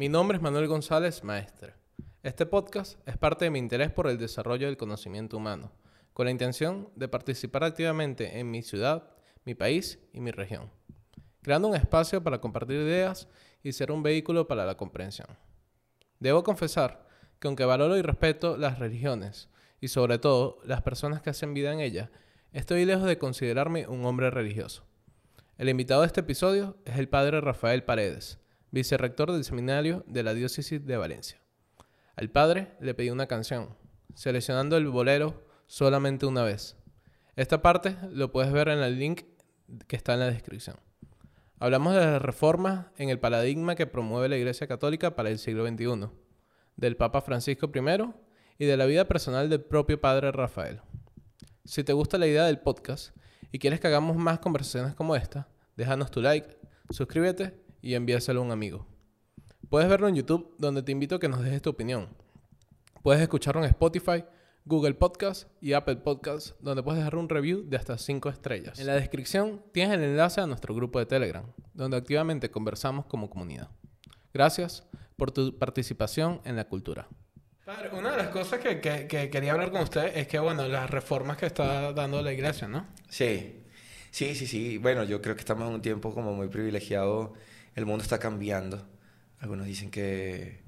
Mi nombre es Manuel González, maestre. Este podcast es parte de mi interés por el desarrollo del conocimiento humano, con la intención de participar activamente en mi ciudad, mi país y mi región, creando un espacio para compartir ideas y ser un vehículo para la comprensión. Debo confesar que aunque valoro y respeto las religiones, y sobre todo las personas que hacen vida en ellas, estoy lejos de considerarme un hombre religioso. El invitado de este episodio es el padre Rafael Paredes, vicerrector del seminario de la diócesis de Valencia. Al padre le pedí una canción, seleccionando el bolero solamente una vez. Esta parte lo puedes ver en el link que está en la descripción. Hablamos de las reformas en el paradigma que promueve la Iglesia Católica para el siglo XXI, del Papa Francisco I y de la vida personal del propio Padre Rafael. Si te gusta la idea del podcast y quieres que hagamos más conversaciones como esta, déjanos tu like, suscríbete y envíaselo a un amigo. Puedes verlo en YouTube, donde te invito a que nos dejes tu opinión. Puedes escucharlo en Spotify, Google Podcast y Apple Podcast, donde puedes dejar un review de hasta 5 estrellas. En la descripción tienes el enlace a nuestro grupo de Telegram, donde activamente conversamos como comunidad. Gracias por tu participación en la cultura. Padre, una de las cosas que, que, quería hablar con usted es que, bueno, las reformas que está dando la iglesia, ¿no? Sí, sí, sí, sí. Bueno, yo creo que estamos en un tiempo como muy privilegiado. El mundo está cambiando. Algunos dicen que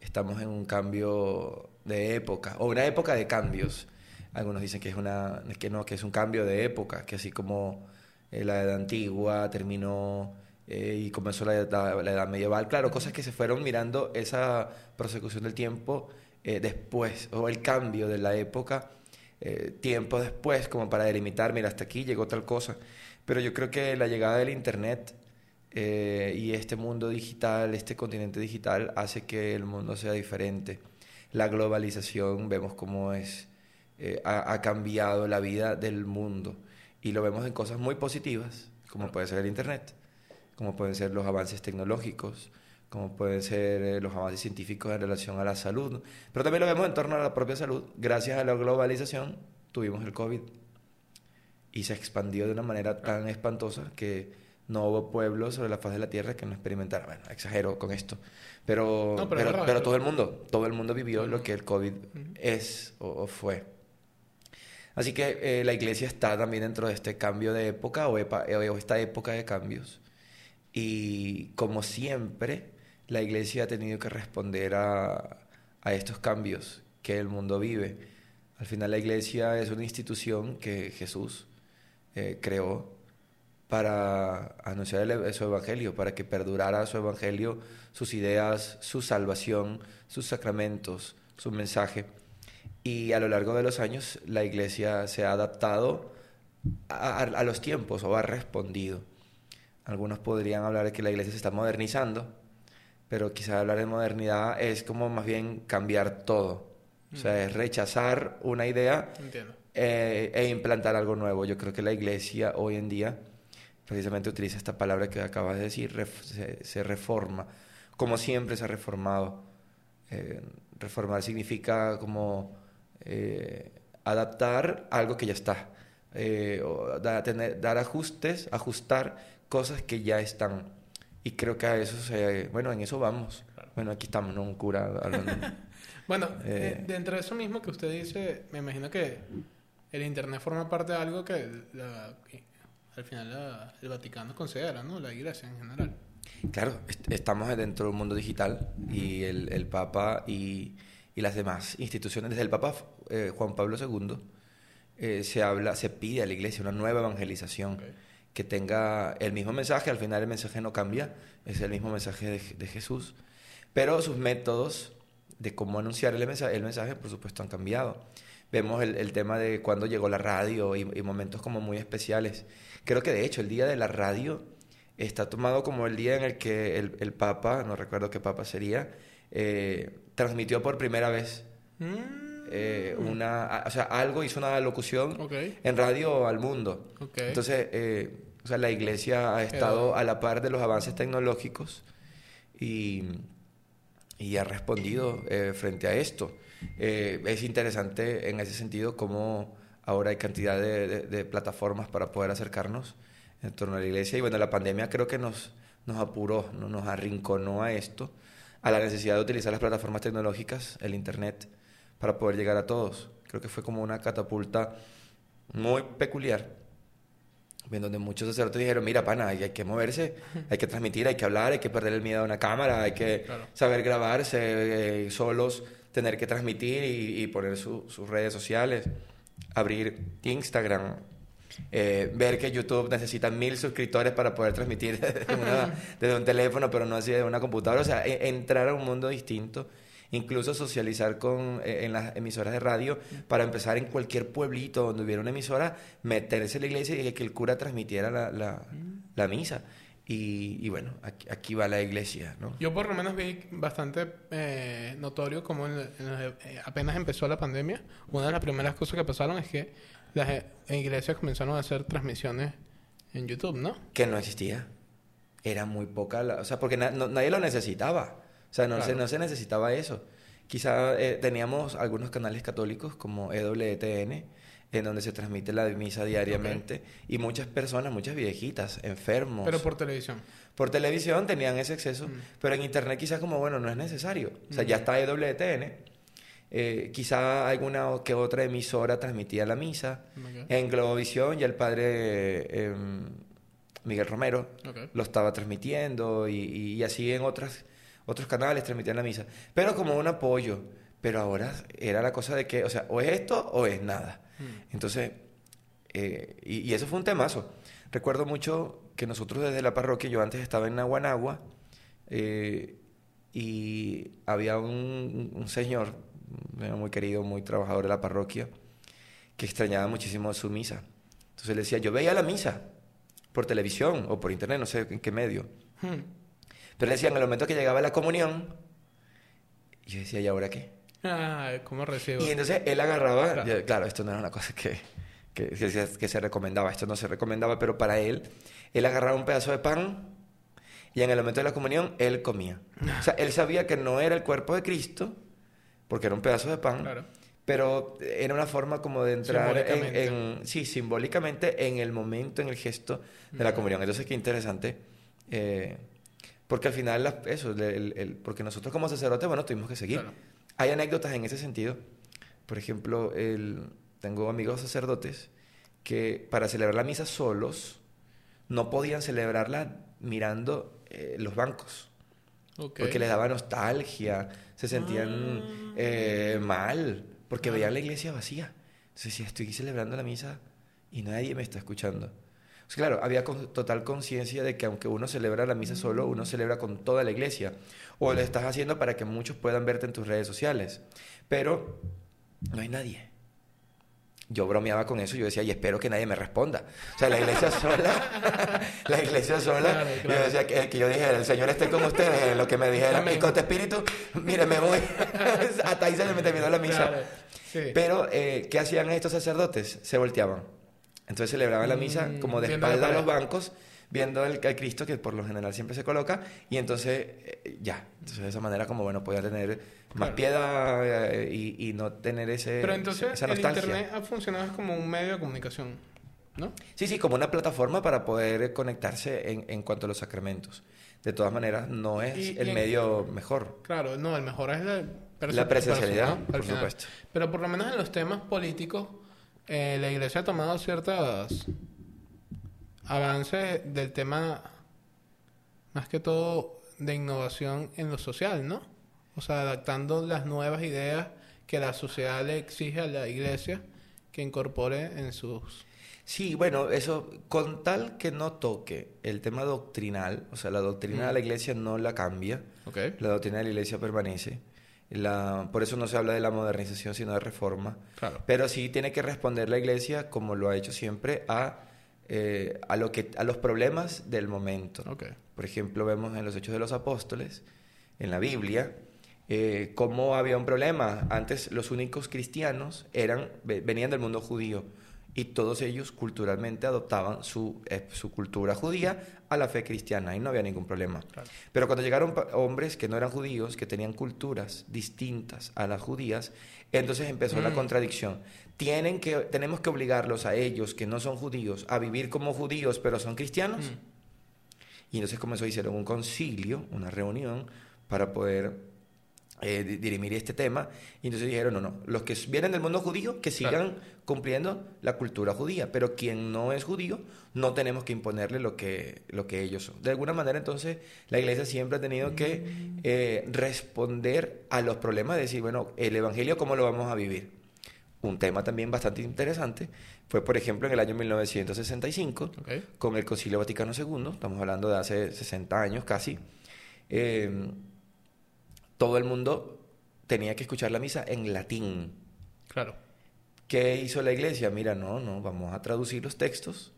estamos en un cambio de época, o una época de cambios. Algunos dicen que es una que no, que es un cambio de época, que así como eh, la edad antigua terminó eh, y comenzó la edad, la edad, medieval. Claro, cosas que se fueron mirando esa prosecución del tiempo eh, después, o el cambio de la época, tiempo después, como para delimitar, mira, hasta aquí llegó tal cosa. Pero yo creo que la llegada del Internet y este mundo digital, este continente digital, hace que el mundo sea diferente la globalización, vemos cómo es, eh, ha, cambiado la vida del mundo. Y lo vemos en cosas muy positivas, como puede ser el Internet, como pueden ser los avances tecnológicos, como pueden ser eh, los avances científicos en relación a la salud. Pero también lo vemos en torno a la propia salud. Gracias a la globalización tuvimos el COVID y se expandió de una manera tan espantosa que no hubo pueblos sobre la faz de la tierra que no experimentaran. Bueno, exagero con esto. Pero, pero, todo el mundo, todo el mundo vivió lo que el COVID es o, fue. Así que eh, la iglesia está también dentro de este cambio de época o, o esta época de cambios. Y como siempre, la iglesia ha tenido que responder a, a estos cambios que el mundo vive. Al final la iglesia es una institución que Jesús eh, creó para anunciar su evangelio, para que perdurara su evangelio, sus ideas, su salvación, sus sacramentos, su mensaje. Y a lo largo de los años la iglesia se ha adaptado a, los tiempos o ha respondido. Algunos podrían hablar de que la iglesia se está modernizando, pero quizá hablar de modernidad es como más bien cambiar todo. O sea, es rechazar una idea eh, e implantar algo nuevo. Yo creo que la iglesia hoy en día precisamente utiliza esta palabra que acabas de decir, se, reforma, como siempre se ha reformado. Eh, reformar significa como eh, adaptar algo que ya está, eh, dar ajustes, ajustar cosas que ya están. Y creo que a eso se, bueno, en eso vamos. Bueno, aquí estamos, ¿no? Un cura bueno, dentro de eso mismo que usted dice, me imagino que el Internet forma parte de algo que la, al final el Vaticano considera, ¿no? La iglesia en general. Claro, estamos dentro de un mundo digital y el, el Papa y, y, las demás instituciones, desde el Papa eh, Juan Pablo II, eh, se habla, se pide a la iglesia una nueva evangelización. que tenga el mismo mensaje, al final el mensaje no cambia, es el mismo mensaje de, de Jesús, pero sus métodos de cómo anunciar el mensaje, el mensaje por supuesto, han cambiado. Vemos el, el tema de cuando llegó la radio y, y, momentos como muy especiales. Creo que de hecho el día de la radio está tomado como el día en el que el, el Papa, no recuerdo qué Papa sería, eh, transmitió por primera vez mm. eh, una, o sea, algo, hizo una locución en radio al mundo. Entonces, eh, o sea, la iglesia ha estado a la par de los avances tecnológicos y, y ha respondido frente a esto. Es interesante en ese sentido cómo Ahora hay cantidad de, plataformas para poder acercarnos en torno a la iglesia. Y bueno, la pandemia creo que nos, nos apuró, ¿no? nos arrinconó a esto, a la necesidad de utilizar las plataformas tecnológicas, el Internet, para poder llegar a todos. Creo que fue como una catapulta muy peculiar, en donde muchos sacerdotes dijeron, mira, pana, hay, que moverse, hay que transmitir, hay que hablar, hay que perder el miedo a una cámara, hay que saber grabarse eh, solos, tener que transmitir y, poner sus redes sociales, abrir Instagram, eh, ver que YouTube necesita mil suscriptores para poder transmitir desde, un teléfono, pero no así de una computadora. O sea, e, entrar a un mundo distinto, incluso socializar con, e, en las emisoras de radio, para empezar en cualquier pueblito donde hubiera una emisora, meterse en la iglesia y que el cura transmitiera la, la, misa. Y, bueno, aquí, va la iglesia, ¿no? Yo por lo menos vi bastante eh, notorio como en, eh, apenas empezó la pandemia, una de las primeras cosas que pasaron es que las eh, iglesias comenzaron a hacer transmisiones en YouTube, ¿no? Que no existía. Era muy poca, o sea, porque nadie lo necesitaba. O sea, no, se, no se necesitaba eso. Quizá eh, teníamos algunos canales católicos como EWTN, en donde se transmite la misa diariamente, y muchas personas, muchas viejitas, enfermos. Pero por televisión. Por televisión tenían ese acceso, mm. pero en internet quizás como, bueno, no es necesario. O sea, ya mm. está EWTN eh, quizá alguna que otra emisora transmitía la misa. En Globovisión ya el padre em, Miguel Romero lo estaba transmitiendo y, así en otras, otros canales transmitían la misa. Pero como un apoyo. Pero ahora era la cosa de que, o sea, o es esto o es nada. Hmm. Entonces, eh, y, eso fue un temazo. Recuerdo mucho que nosotros desde la parroquia, yo antes estaba en Naguanagua, eh, y había un señor muy querido, muy trabajador de la parroquia, que extrañaba muchísimo su misa. Entonces le decía, yo veía la misa por televisión o por internet, no sé en qué medio. Hmm. Pero le decía, en el momento que llegaba la comunión, yo decía, ¿y ahora qué? ¿Cómo recibo? Y entonces él agarraba, claro, esto no era una cosa que, que, que, se recomendaba, esto no se recomendaba, pero para él, él agarraba un pedazo de pan y en el momento de la comunión él comía. O sea, él sabía que no era el cuerpo de Cristo, porque era un pedazo de pan. Pero era una forma como de entrar en, sí, simbólicamente en el momento, en el gesto de la comunión. Entonces, qué interesante. Eh, porque al final, eso, el, porque nosotros como sacerdotes, bueno, tuvimos que seguir. Hay anécdotas en ese sentido. Por ejemplo, el, tengo amigos sacerdotes que para celebrar la misa solos no podían celebrarla mirando eh, los bancos. Porque les daba nostalgia, se sentían ah. eh, mal, porque veían la iglesia vacía. Entonces si estoy celebrando la misa y nadie me está escuchando. Pues claro, había total conciencia de que aunque uno celebra la misa solo, uno celebra con toda la iglesia. O lo estás haciendo para que muchos puedan verte en tus redes sociales. Pero no hay nadie yo bromeaba con eso, yo decía, y espero que nadie me responda. O sea, la iglesia sola, la iglesia sola, yo decía que, yo dije, el Señor esté con ustedes, lo que me dijeron, y con tu espíritu, mire, me voy. Hasta ahí se me terminó la misa. Pero, eh, ¿qué hacían estos sacerdotes? Se volteaban. Entonces celebraban la misa mm, como de espalda a los bancos, viendo al, Cristo que por lo general siempre se coloca, y entonces eh, ya. Entonces de esa manera como, bueno, podía tener más piedad eh, y, no tener ese, Pero entonces el Internet ha funcionado como un medio de comunicación, ¿no? Sí, sí, como una plataforma para poder conectarse en, en cuanto a los sacramentos. De todas maneras, no es el medio mejor. Claro, no, el mejor es la, la presencialidad, por supuesto. Pero por lo menos en los temas políticos, eh, la Iglesia ha tomado ciertos avances del tema, más que todo, de innovación en lo social, ¿no? O sea, adaptando las nuevas ideas que la sociedad le exige a la iglesia que incorpore en sus... Sí, bueno, eso, con tal que no toque el tema doctrinal, o sea, la doctrina de la iglesia no la cambia, la doctrina de la iglesia permanece. La, por eso no se habla de la modernización, sino de reforma. Pero sí tiene que responder la iglesia, como lo ha hecho siempre, a, eh, a, lo que, a los problemas del momento. Por ejemplo, vemos en los Hechos de los Apóstoles, en la Biblia, eh, cómo había un problema. Antes los únicos cristianos eran, venían del mundo judío y todos ellos culturalmente adoptaban su, eh, su cultura judía a la fe cristiana y no había ningún problema. Pero cuando llegaron hombres que no eran judíos, que tenían culturas distintas a las judías, entonces empezó la mm. contradicción. Tienen que, tenemos que obligarlos a ellos, que no son judíos, a vivir como judíos, pero son cristianos. Mm. Y entonces comenzó, hicieron un concilio, una reunión, para poder eh, dirimir este tema. Y entonces dijeron, no, no, los que vienen del mundo judío, que sigan cumpliendo la cultura judía, pero quien no es judío, no tenemos que imponerle lo que, lo que ellos son. De alguna manera, entonces, la iglesia siempre ha tenido que eh, responder a los problemas, de decir, bueno, el Evangelio, ¿cómo lo vamos a vivir? Un tema también bastante interesante fue, por ejemplo, en el año 1965, con el Concilio Vaticano II, estamos hablando de hace 60 años casi, eh, todo el mundo tenía que escuchar la misa en latín. Claro. ¿Qué hizo la iglesia? Mira, no, no, vamos a traducir los textos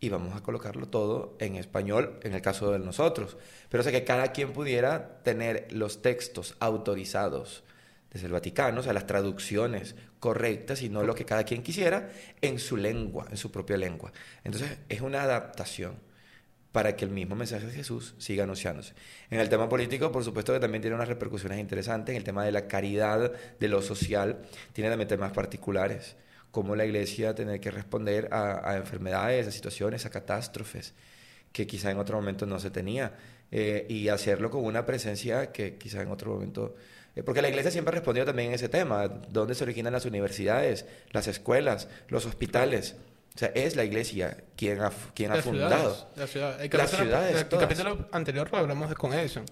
y vamos a colocarlo todo en español en el caso de nosotros. Pero o sea que cada quien pudiera tener los textos autorizados desde el Vaticano, o sea, las traducciones correctas y no lo que cada quien quisiera en su lengua, en su propia lengua. Entonces, es una adaptación para que el mismo mensaje de Jesús siga anunciándose. En el tema político, por supuesto que también tiene unas repercusiones interesantes, en el tema de la caridad, de lo social, tiene también temas particulares, como la iglesia tener que responder a, enfermedades, a situaciones, a catástrofes, que quizá en otro momento no se tenía, eh, y hacerlo con una presencia que quizá en otro momento... Eh, porque la iglesia siempre ha respondido también en ese tema, dónde se originan las universidades, las escuelas, los hospitales. O sea, es la iglesia quien ha, quien ha fundado. la ciudad. El capítulo, el capítulo anterior lo hablamos con eso.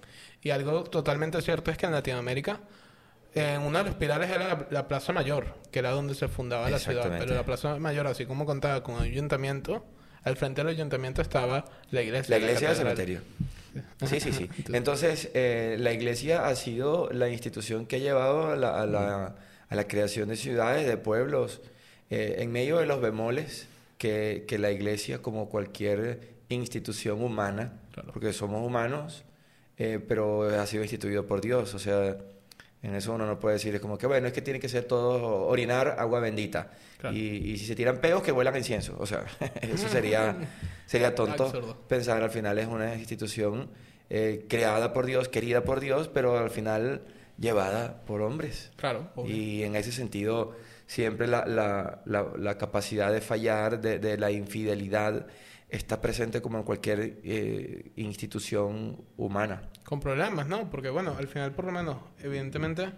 Y algo totalmente cierto es que en Latinoamérica, en uno de los pilares era la, Plaza Mayor, que era donde se fundaba la ciudad. Pero la Plaza Mayor, así como contaba con el ayuntamiento, al frente del ayuntamiento estaba la iglesia. La iglesia del cementerio. Sí, sí, sí. Entonces, eh, la iglesia ha sido la institución que ha llevado a la, a la, a la creación de ciudades, de pueblos, eh, en medio de los bemoles que, la iglesia, como cualquier institución humana, porque somos humanos, eh, pero ha sido instituido por Dios. O sea, en eso uno no puede decir, es como que, bueno, es que tiene que ser todo orinar agua bendita. Y, si se tiran peos, que vuelan incienso. O sea, eso sería, sería tonto pensar al final es una institución eh, creada por Dios, querida por Dios, pero al final llevada por hombres. Claro. Y en ese sentido siempre la, la, la, capacidad de fallar, de, de, la infidelidad, está presente como en cualquier eh, institución humana. Con problemas, ¿no? Porque bueno, al final por lo menos, evidentemente,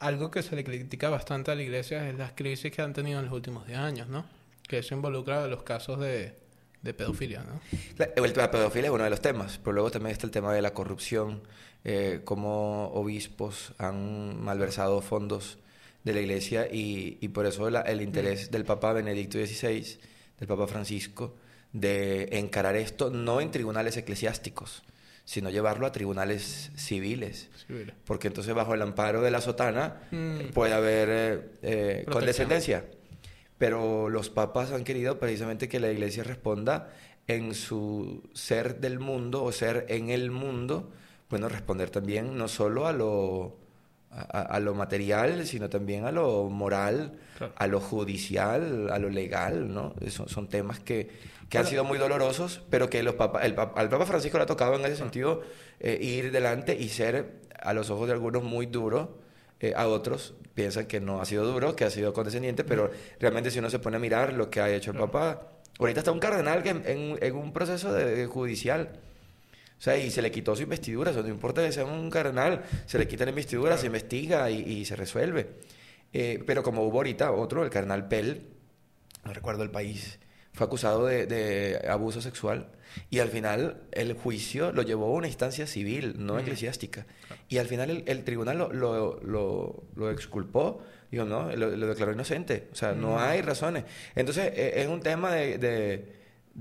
algo que se le critica bastante a la iglesia es las crisis que han tenido en los últimos 10 años, ¿no? Que eso involucra los casos de, de pedofilia, ¿no? La, el pedofilia es uno de los temas, pero luego también está el tema de la corrupción, eh, cómo obispos han malversado fondos de la iglesia y, y por eso el interés del Papa Benedicto XVI, del Papa Francisco, de encarar esto no en tribunales eclesiásticos, sino llevarlo a tribunales civiles. Porque entonces bajo el amparo de la sotana mm. puede haber eh, eh, condescendencia. Pero los papas han querido precisamente que la iglesia responda en su ser del mundo o ser en el mundo, bueno, responder también no solo a lo a, lo material, sino también a lo moral, a lo judicial, a lo legal, ¿no? Son, son temas que, que han sido muy dolorosos, pero que los papa, el, al Papa Francisco le ha tocado en ese sentido eh, ir delante y ser, a los ojos de algunos, muy duro. Eh, a otros piensan que no ha sido duro, que ha sido condescendiente, pero realmente si uno se pone a mirar lo que ha hecho el Papa, ahorita está un cardenal que en, en, un proceso de judicial o sea, y se le quitó su investidura. O sea, no importa que sea un cardenal, se le quita la investidura, se investiga y, se resuelve. Eh, pero como hubo ahorita otro, el cardenal Pell, no recuerdo el país, fue acusado de, abuso sexual y al final el juicio lo llevó a una instancia civil, no eclesiástica. Y al final el, tribunal lo, lo, lo, exculpó, digo, no, lo, declaró inocente. O sea, no hay razones. Entonces, e, es un tema de de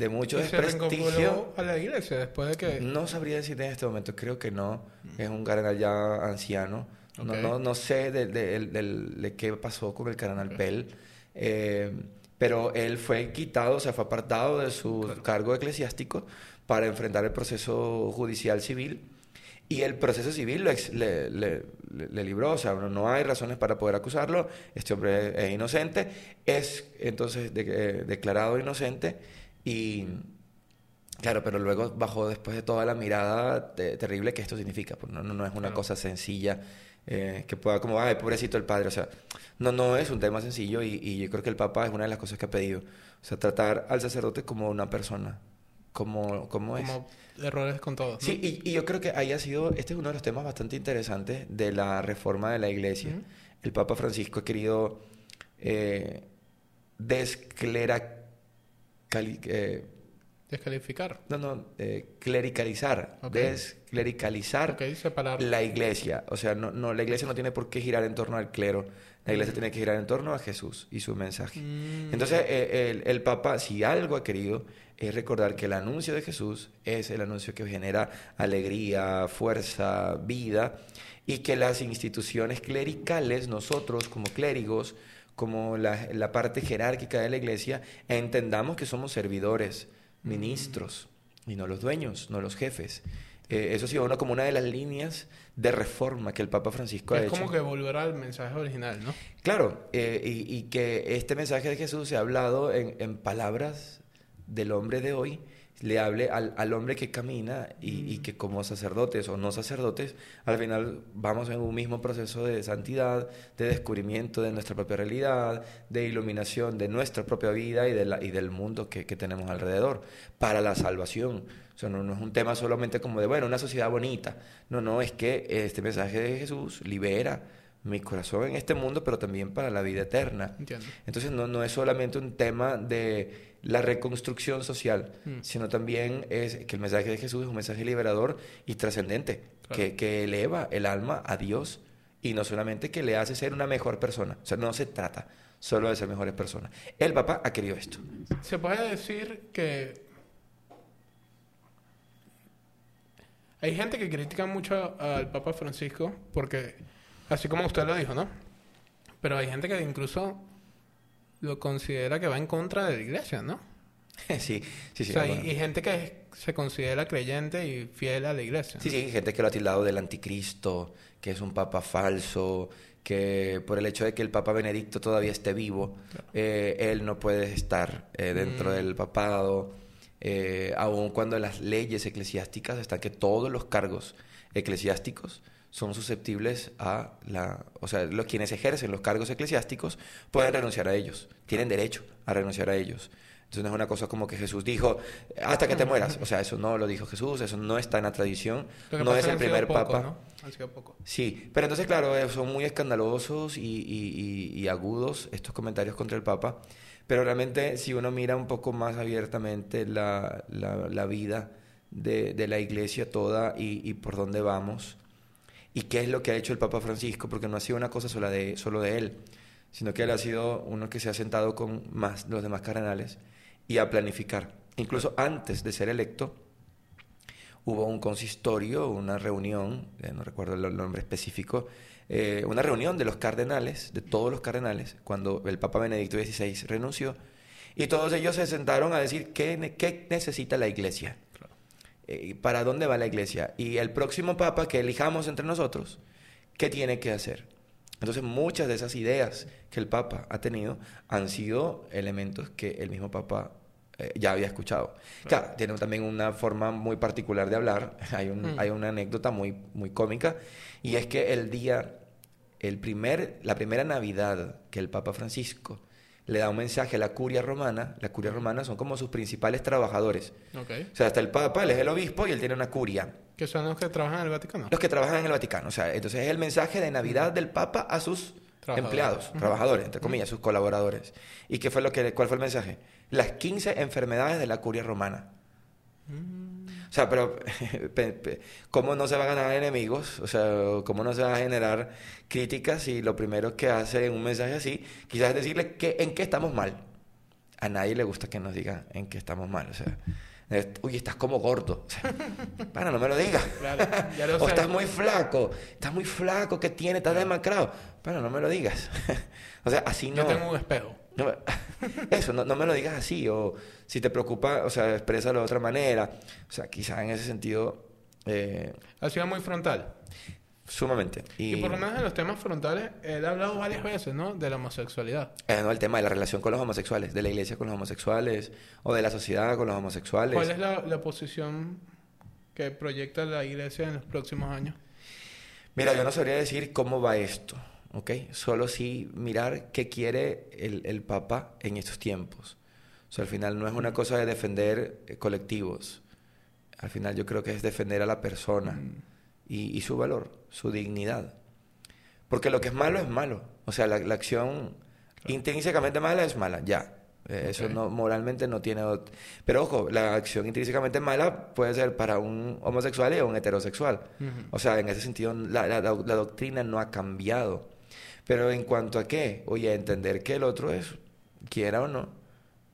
mucho desprestigio. a la iglesia después de que... No sabría decir en este momento, creo que no. Es un cardenal ya anciano. No, no, no, sé de, de, qué pasó con el cardenal Pell. Eh, pero él fue quitado, o sea, fue apartado de su cargo eclesiástico para enfrentar el proceso judicial civil. Y el proceso civil le, le, le, libró, o sea, no hay razones para poder acusarlo. Este hombre es inocente, es entonces declarado inocente y claro, pero luego bajó después de toda la mirada terrible que esto significa. Pues no, no, es una cosa sencilla eh, que pueda como, ay, pobrecito el padre. O sea, no, no es un tema sencillo y, y, yo creo que el Papa es una de las cosas que ha pedido. O sea, tratar al sacerdote como una persona como, como es. Como errores con todos. ¿no? Sí, y, y yo creo que ahí ha sido, este es uno de los temas bastante interesantes de la reforma de la iglesia. El Papa Francisco ha querido eh, desclera, cali- eh, Descalificar. no, no, eh, clericalizar, desclericalizar separar. la iglesia. O sea, no, no, la iglesia no tiene por qué girar en torno al clero. La iglesia tiene que girar en torno a Jesús y su mensaje. Mm. Entonces, eh, el, el Papa, si algo ha querido, es recordar que el anuncio de Jesús es el anuncio que genera alegría, fuerza, vida, y que las instituciones clericales, nosotros como clérigos, como la, la parte jerárquica de la iglesia, entendamos que somos servidores, ministros, y no los dueños, no los jefes. Eh, eso ha sido una, como una de las líneas de reforma que el Papa Francisco ha es hecho. como que volver al mensaje original, ¿no? Claro, eh, y, y que este mensaje de Jesús se ha hablado en, en palabras del hombre de hoy, le hable al, al hombre que camina y, y que como sacerdotes o no sacerdotes, al final vamos en un mismo proceso de santidad, de descubrimiento de nuestra propia realidad, de iluminación de nuestra propia vida y, de la- y del mundo que, que tenemos alrededor, para la salvación. O sea, no, no es un tema solamente como de, bueno, una sociedad bonita. No, no, es que este mensaje de Jesús libera mi corazón en este mundo, pero también para la vida eterna. Entiendo. Entonces no, no es solamente un tema de la reconstrucción social, Mm. sino también es que el mensaje de Jesús es un mensaje liberador y trascendente, Claro. que, que eleva el alma a Dios y no solamente que le hace ser una mejor persona. O sea, no se trata solo de ser mejores personas. El Papa ha querido esto. Se puede decir que hay gente que critica mucho al Papa Francisco porque, así como usted lo dijo, ¿no? Pero hay gente que incluso lo considera que va en contra de la iglesia, ¿no? sí, sí, sí. o sea, y- bueno. y, gente que se considera creyente y fiel a la iglesia. Sí, sí, hay gente que lo ha tildado del anticristo, que es un papa falso, que por el hecho de que el papa Benedicto todavía esté vivo, eh, él no puede estar eh, dentro Mm. del papado, eh, aun cuando las leyes eclesiásticas están que todos los cargos eclesiásticos son susceptibles a la... O sea, los quienes ejercen los cargos eclesiásticos pueden renunciar a ellos, tienen derecho a renunciar a ellos. Entonces no es una cosa como que Jesús dijo, hasta que te mueras. O sea, eso no lo dijo Jesús, eso no está en la tradición, no es el primer papa. ¿no? Han sido pocos. Sí, pero entonces, claro, eh, son muy escandalosos y, y- y- y agudos estos comentarios contra el Papa. Pero realmente, si uno mira un poco más abiertamente la, la- la vida de, de la iglesia toda y por dónde vamos, y qué es lo que ha hecho el Papa Francisco, porque no ha sido una cosa sola de, solo de él, sino que él ha sido uno que se ha sentado con más, los demás cardenales y a planificar. Incluso antes de ser electo, hubo un consistorio, una reunión, no recuerdo el nombre específico, eh, una reunión de los cardenales, de todos los cardenales, cuando el Papa Benedicto XVI renunció, y todos ellos se sentaron a decir qué, qué necesita la iglesia, para dónde va la iglesia, y el próximo Papa que elijamos entre nosotros, qué tiene que hacer. Entonces muchas de esas ideas que el Papa ha tenido han sido elementos que el mismo Papa eh, ya había escuchado. Claro, tiene también una forma muy particular de hablar. Hay, un- Mm. hay una anécdota muy, muy cómica y es que el día, el primer, la primera Navidad que el Papa Francisco le da un mensaje a la curia romana, la curia romana son como sus principales trabajadores. Ok. O sea, hasta el Papa, él es el obispo y él tiene una curia. Que son los que trabajan en el Vaticano. Los que trabajan en el Vaticano. O sea, entonces es el mensaje de Navidad del Papa a sus empleados, trabajadores, entre comillas, sus colaboradores. ¿Y qué fue lo que, cuál fue el mensaje? Las 15 enfermedades de la curia romana. O sea, pero pe- pe- ¿cómo no se va a ganar enemigos? O sea, ¿cómo no se va a generar críticas si lo primero que hace un mensaje así, quizás es decirle que, en qué estamos mal? A nadie le gusta que nos digan en qué estamos mal. O sea, uy, estás como gordo. O sea, no me lo digas. Claro, o estás muy flaco. Estás muy flaco, ¿qué tiene? Estás demacrado. Bueno, no me lo digas. o sea, así no. Yo tengo un espejo. No, eso, no, no me lo digas así, o si te preocupa, o sea, exprésalo de otra manera. O sea, quizás en ese sentido, eh, Ha sido muy frontal. sumamente. Y, Y por lo menos en los temas frontales, él ha hablado varias veces, ¿no? De la homosexualidad. eh, no, el tema de la relación con los homosexuales, de la iglesia con los homosexuales, o de la sociedad con los homosexuales. ¿Cuál es la, la posición que proyecta la iglesia en los próximos años? Mira, yo no sabría decir cómo va esto, ¿ok? Solo sí mirar qué quiere el, el Papa en estos tiempos. O sea, al final no es una cosa de defender eh, colectivos. Al final yo creo que es defender a la persona Mm. y, y su valor, su dignidad. Porque lo que es malo es malo. O sea, la, la acción intrínsecamente mala es mala, ya. Eh, Eso Ok. no, moralmente no tiene... Pero ojo, la acción intrínsecamente mala puede ser para un homosexual y un heterosexual. Ujú. O sea, en ese sentido, la- la- la doctrina no ha cambiado. Pero en cuanto a qué, oye, a entender que el otro es, quiera o no,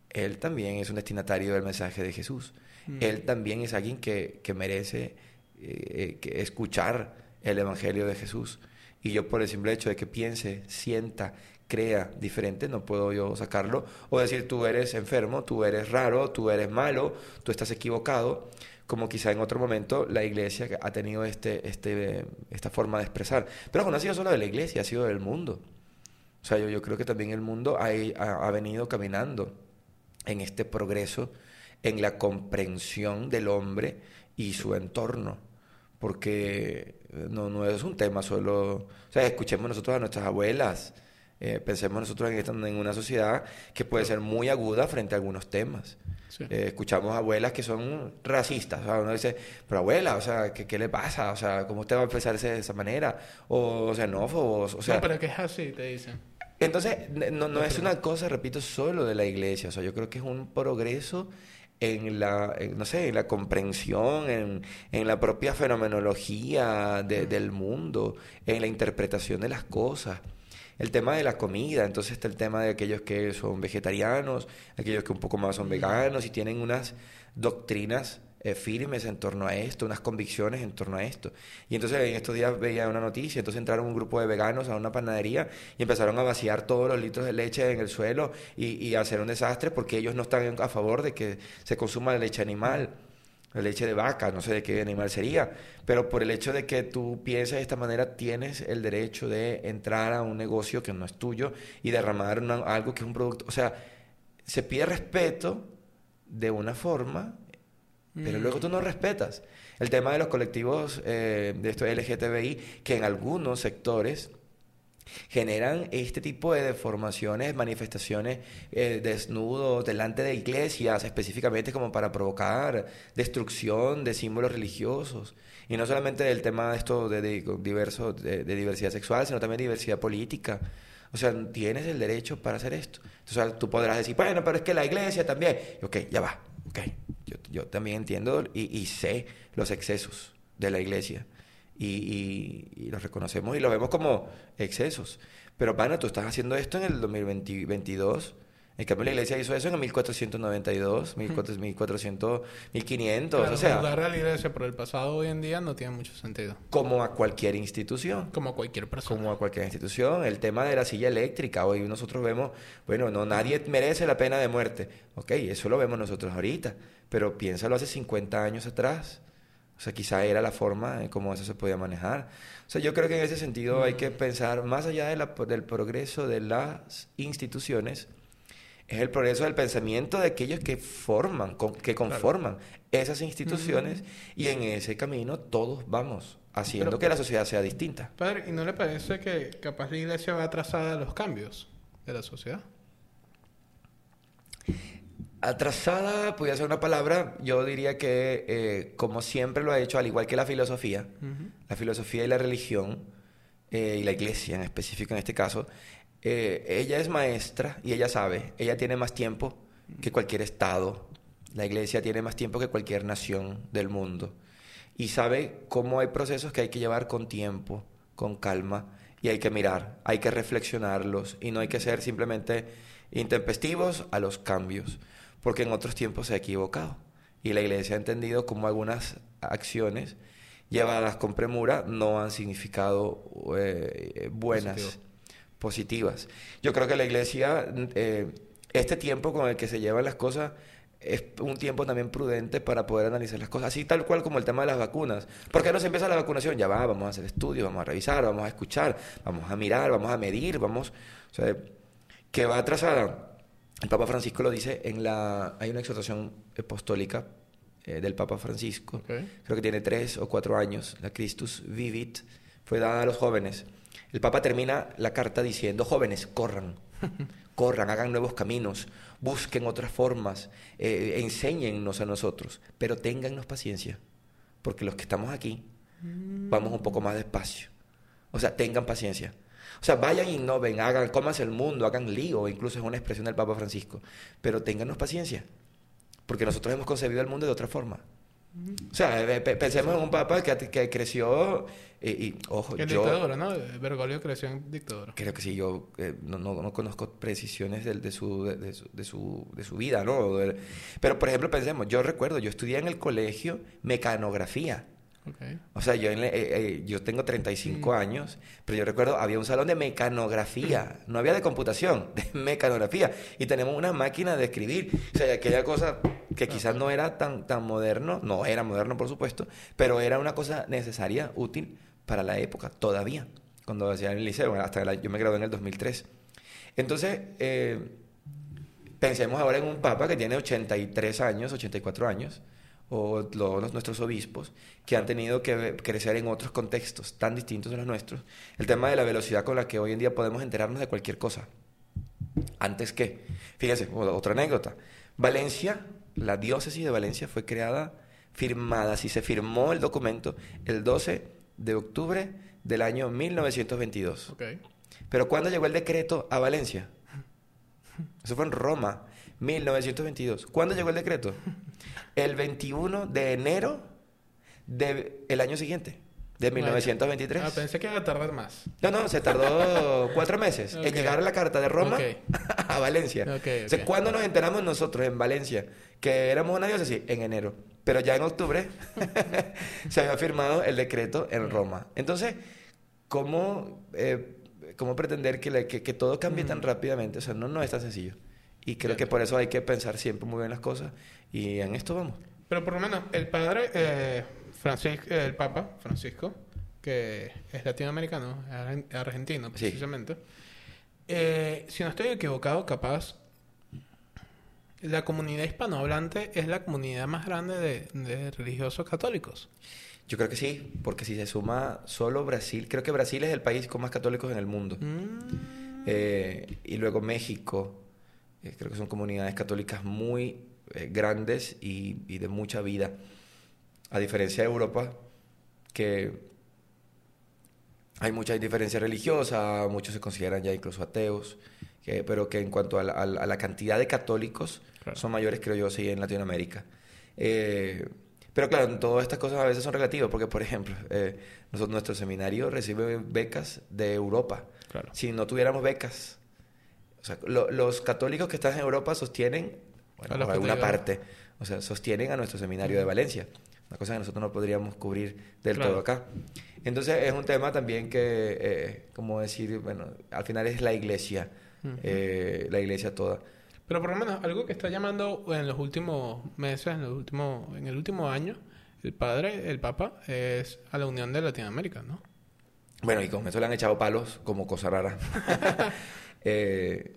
él también es un destinatario del mensaje de Jesús. Mm. Él también es alguien que, que merece eh, eh, que escuchar el Evangelio de Jesús. Y yo por el simple hecho de que piense, sienta, crea diferente, no puedo yo sacarlo. O decir, tú eres enfermo, tú eres raro, tú eres malo, tú estás equivocado. Como quizá en otro momento la iglesia ha tenido este, este, esta forma de expresar. Pero no ha sido solo de la iglesia, ha sido del mundo. O sea, yo, yo creo que también el mundo ha, ha- ha venido caminando en este progreso, en la comprensión del hombre y su entorno. Porque eh, no, no es un tema solo... O sea, escuchemos nosotros a nuestras abuelas, eh, pensemos nosotros en, esta- en una sociedad que puede ser muy aguda frente a algunos temas. Sí. Eh, escuchamos abuelas que son racistas. O sea, uno dice, pero abuela, o sea, ¿qué, qué le pasa? O sea, ¿cómo usted va a expresarse de esa manera? O xenófobos, o sea... no, pero que es así, te dicen. Entonces, no, no es una cosa, repito, solo de la iglesia. O sea, yo creo que es un progreso en la, en, no sé, en la comprensión, en, en la propia fenomenología de- del mundo, en la interpretación de las cosas. El tema de la comida, entonces está el tema de aquellos que son vegetarianos, aquellos que un poco más son veganos y tienen unas doctrinas eh, firmes en torno a esto, unas convicciones en torno a esto. Y entonces en estos días veía una noticia, entonces entraron un grupo de veganos a una panadería y empezaron a vaciar todos los litros de leche en el suelo y, y a hacer un desastre porque ellos no están a favor de que se consuma leche animal. Leche de vaca, no sé de qué animal sería, pero por el hecho de que tú pienses de esta manera, tienes el derecho de entrar a un negocio que no es tuyo y derramar una- algo que es un producto. O sea, se pide respeto de una forma, pero luego tú no respetas. El tema de los colectivos eh, de esto LGTBI, que en algunos sectores generan este tipo de deformaciones, manifestaciones eh, desnudos delante de iglesias, específicamente como para provocar destrucción de símbolos religiosos. Y no solamente del tema de esto de, de de, diversidad sexual, sino también diversidad política. O sea, tienes el derecho para hacer esto. Entonces tú podrás decir, bueno, pero es que la iglesia también. Ok, ya va. Ok, yo, también entiendo y, y sé los excesos de la iglesia y, y- y los reconocemos y los vemos como excesos. Pero, pana, tú estás haciendo esto en el 2022. En cambio, la iglesia hizo eso en el 1492, 1400, 1400, 1500. Claro, o sea, juzgar a la iglesia por el pasado hoy en día no tiene mucho sentido. como a cualquier institución. Como cualquier persona. Como a cualquier institución, el tema de la silla eléctrica, hoy nosotros vemos, bueno, no, nadie merece la pena de muerte. Ok, eso lo vemos nosotros ahorita, pero piénsalo hace 50 años atrás. O sea, quizá era la forma en cómo eso se podía manejar. O sea, yo creo que en ese sentido hay que pensar, más allá de la- del progreso de las instituciones, es el progreso del pensamiento de aquellos que forman, con- que conforman esas instituciones y en ese camino todos vamos haciendo Pero- que la sociedad sea distinta. Padre, ¿y no le parece que capaz la iglesia va atrasada a los cambios de la sociedad? Atrasada, podría ser una palabra, yo diría que eh, como siempre lo ha hecho, al igual que la filosofía, la filosofía y la religión, eh, y la iglesia en específico en este caso, eh, ella es maestra y ella sabe, ella tiene más tiempo que cualquier estado, la iglesia tiene más tiempo que cualquier nación del mundo, y sabe cómo hay procesos que hay que llevar con tiempo, con calma, y hay que mirar, hay que reflexionarlos, y no hay que ser simplemente intempestivos a los cambios, porque en otros tiempos se ha equivocado, y la iglesia ha entendido cómo algunas acciones llevadas con premura no han significado eh, buenas, Positivo. positivas. Yo creo que la iglesia, eh, este tiempo con el que se llevan las cosas, es un tiempo también prudente para poder analizar las cosas, así tal cual como el tema de las vacunas. ¿Por qué no se empieza la vacunación? Ya va, vamos a hacer estudios, vamos a revisar, vamos a escuchar, vamos a mirar, vamos a medir, vamos... O sea, que va atrasada. El Papa Francisco lo dice en la... Hay una exhortación apostólica eh, del Papa Francisco creo que tiene tres o cuatro años, la Christus Vivit, fue dada a los jóvenes. El Papa termina la carta diciendo, jóvenes, corran, corran, hagan nuevos caminos, busquen otras formas, eh, enséñennos a nosotros, pero téngannos paciencia, porque los que estamos aquí vamos un poco más despacio. O sea, tengan paciencia. O sea, vayan innoven, hagan, cómanse el mundo, hagan lío, incluso es una expresión del Papa Francisco, pero téngannos paciencia, porque nosotros hemos concebido el mundo de otra forma. O sea, eh, pensemos en un papa que, que creció eh, y, ojo, en dictadura, ¿no? Bergoglio creció en dictadura. Creo que sí, yo eh, no, no, conozco precisiones de, de, su, de, su, de, su, de su vida, ¿no? Pero, por ejemplo, pensemos, yo recuerdo, yo estudié en el colegio mecanografía. O sea, yo, eh, eh, yo tengo 35 mm. años, pero yo recuerdo, había un salón de mecanografía, no había de computación, de mecanografía, y tenemos una máquina de escribir, o sea, aquella cosa que quizás no era tan, tan moderno, no era moderno por supuesto, pero era una cosa necesaria, útil para la época, todavía, cuando hacía en el liceo, hasta yo me gradué en el 2003. Entonces, eh, pensemos ahora en un papa que tiene 83 años, 84 años, o los, nuestros obispos, que han tenido que crecer en otros contextos tan distintos de los nuestros, el tema de la velocidad con la que hoy en día podemos enterarnos de cualquier cosa. Antes que, fíjense, otra anécdota. Valencia, la diócesis de Valencia fue creada, firmada, si se firmó el documento el 12 de octubre del año 1922. Pero ¿cuándo llegó el decreto a Valencia? Eso fue en Roma, 1922. ¿Cuándo llegó el decreto? el 21 de enero del año siguiente, de 1923. Ah, pensé que iba a tardar más. No, no, se tardó cuatro meses en llegar la carta de Roma a Valencia. ¿Cuándo nos enteramos nosotros en Valencia que éramos una diócesis? En enero. Pero ya en octubre se había firmado el decreto en Roma. Entonces, ¿cómo, eh, cómo pretender que, que, todo cambie tan mm. rápidamente? O sea, no, no es tan sencillo. Y creo que por eso hay que pensar siempre muy bien las cosas y en esto vamos. Pero por lo menos el padre, eh, Francisco, el Papa Francisco, que es latinoamericano, argentino precisamente, eh, si no estoy equivocado, capaz, la comunidad hispanohablante es la comunidad más grande de, religiosos católicos. Yo creo que sí, porque si se suma solo Brasil, creo que Brasil es el país con más católicos en el mundo. Mm. Eh, y luego México, eh, creo que son comunidades católicas muy eh, grandes y, de mucha vida. A diferencia de Europa, que hay mucha diferencia religiosa, muchos se consideran ya incluso ateos, pero que en cuanto a la, cantidad de católicos son mayores, creo yo, sí, en Latinoamérica. Eh, pero claro, todas estas cosas a veces son relativas, porque por ejemplo, nosotros, nuestro seminario recibe becas de Europa. Si no tuviéramos becas, o sea, los católicos que están en Europa sostienen, bueno, alguna parte, o sea, sostienen a nuestro seminario de Valencia. Una cosa que nosotros no podríamos cubrir del todo acá. Entonces es un tema también que, eh, como decir, bueno, al final es la iglesia, eh, la iglesia toda. Pero por lo menos algo que está llamando en los últimos meses, en, los últimos, en el último año, el padre, el papa, es a la unión de Latinoamérica, ¿no? Bueno, y con eso le han echado palos como cosa rara. Eh,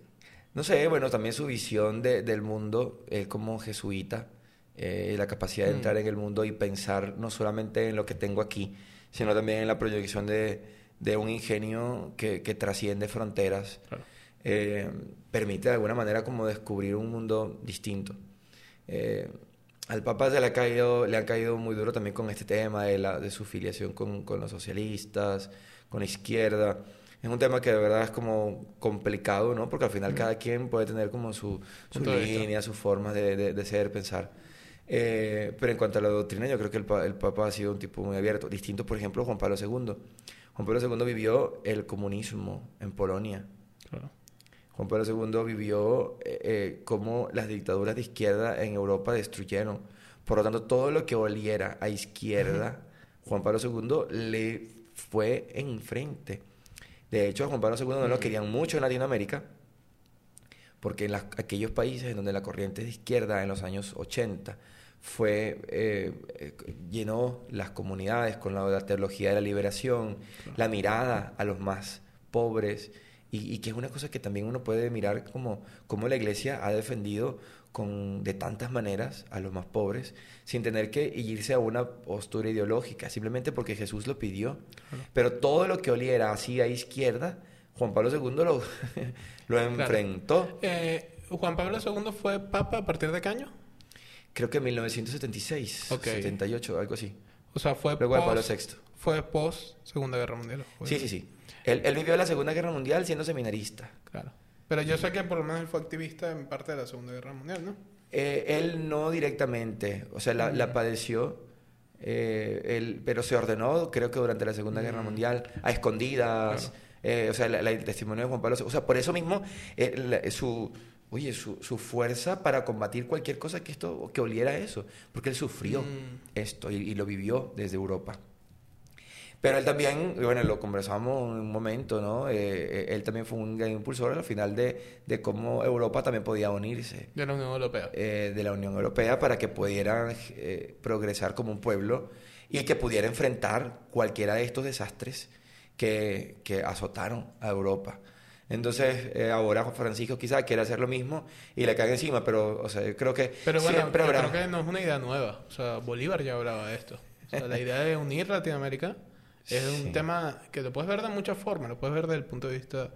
no sé, bueno, también su visión de, del mundo, él como jesuita, eh, la capacidad de mm. entrar en el mundo y pensar no solamente en lo que tengo aquí, sino también en la proyección de, de un ingenio que, que trasciende fronteras, eh, permite de alguna manera como descubrir un mundo distinto. al Papa se le ha caído, le ha caído muy duro también con este tema de, la, de su filiación con, con los socialistas, con la izquierda es un tema que de verdad es como complicado, ¿no? Porque al final cada quien puede tener como su, su línea, su forma de, de, ser, pensar. Eh, pero en cuanto a la doctrina, yo creo que el, el, Papa ha sido un tipo muy abierto. Distinto, por ejemplo, Juan Pablo II. Juan Pablo II vivió el comunismo en Polonia. Juan Pablo II vivió eh, eh, cómo las dictaduras de izquierda en Europa destruyeron. Por lo tanto, todo lo que oliera a izquierda, Juan Pablo II le fue enfrente. De hecho, a Juan Pablo II no lo querían mucho en Latinoamérica, porque en aquellos países en donde la corriente de izquierda en los años 80 fue eh, eh, llenó las comunidades con la, teología de la liberación, la mirada a los más pobres, y, que es una cosa que también uno puede mirar como, como la iglesia ha defendido con, de tantas maneras a los más pobres sin tener que irse a una postura ideológica, simplemente porque Jesús lo pidió. Pero todo lo que oliera así a izquierda, Juan Pablo II lo, lo enfrentó. Eh, ¿Juan Pablo II fue papa a partir de qué año? Creo que en 1976, 78, algo así. O sea, fue Luego Pablo VI. Fue post Segunda Guerra Mundial. Sí, sí, sí. Él, él vivió la Segunda Guerra Mundial siendo seminarista. Claro. Pero yo sé que por lo menos él fue activista en parte de la Segunda Guerra Mundial, ¿no? Eh, él no directamente, o sea, la, la padeció, eh, él, pero se ordenó, creo que durante la Segunda Guerra Mundial, a escondidas, eh, o sea, el testimonio de Juan Pablo, o sea, por eso mismo su, oye, su, su, fuerza para combatir cualquier cosa que esto, que oliera eso, porque él sufrió esto y, y lo vivió desde Europa. Pero él también, bueno, lo conversamos en un momento, ¿no? Eh, eh, él también fue un gran impulsor al final de, de, cómo Europa también podía unirse. De la Unión Europea. Eh, de la Unión Europea para que pudieran progresar como un pueblo y que pudiera enfrentar cualquiera de estos desastres que, que azotaron a Europa. Entonces, ahora Francisco quizás quiere hacer lo mismo y le cae encima, pero, o sea, yo creo que pero bueno, siempre habrá... creo que no es una idea nueva. O sea, Bolívar ya hablaba de esto. O sea, la idea de unir Latinoamérica es un tema que lo puedes ver de muchas formas. Lo puedes ver desde el punto de vista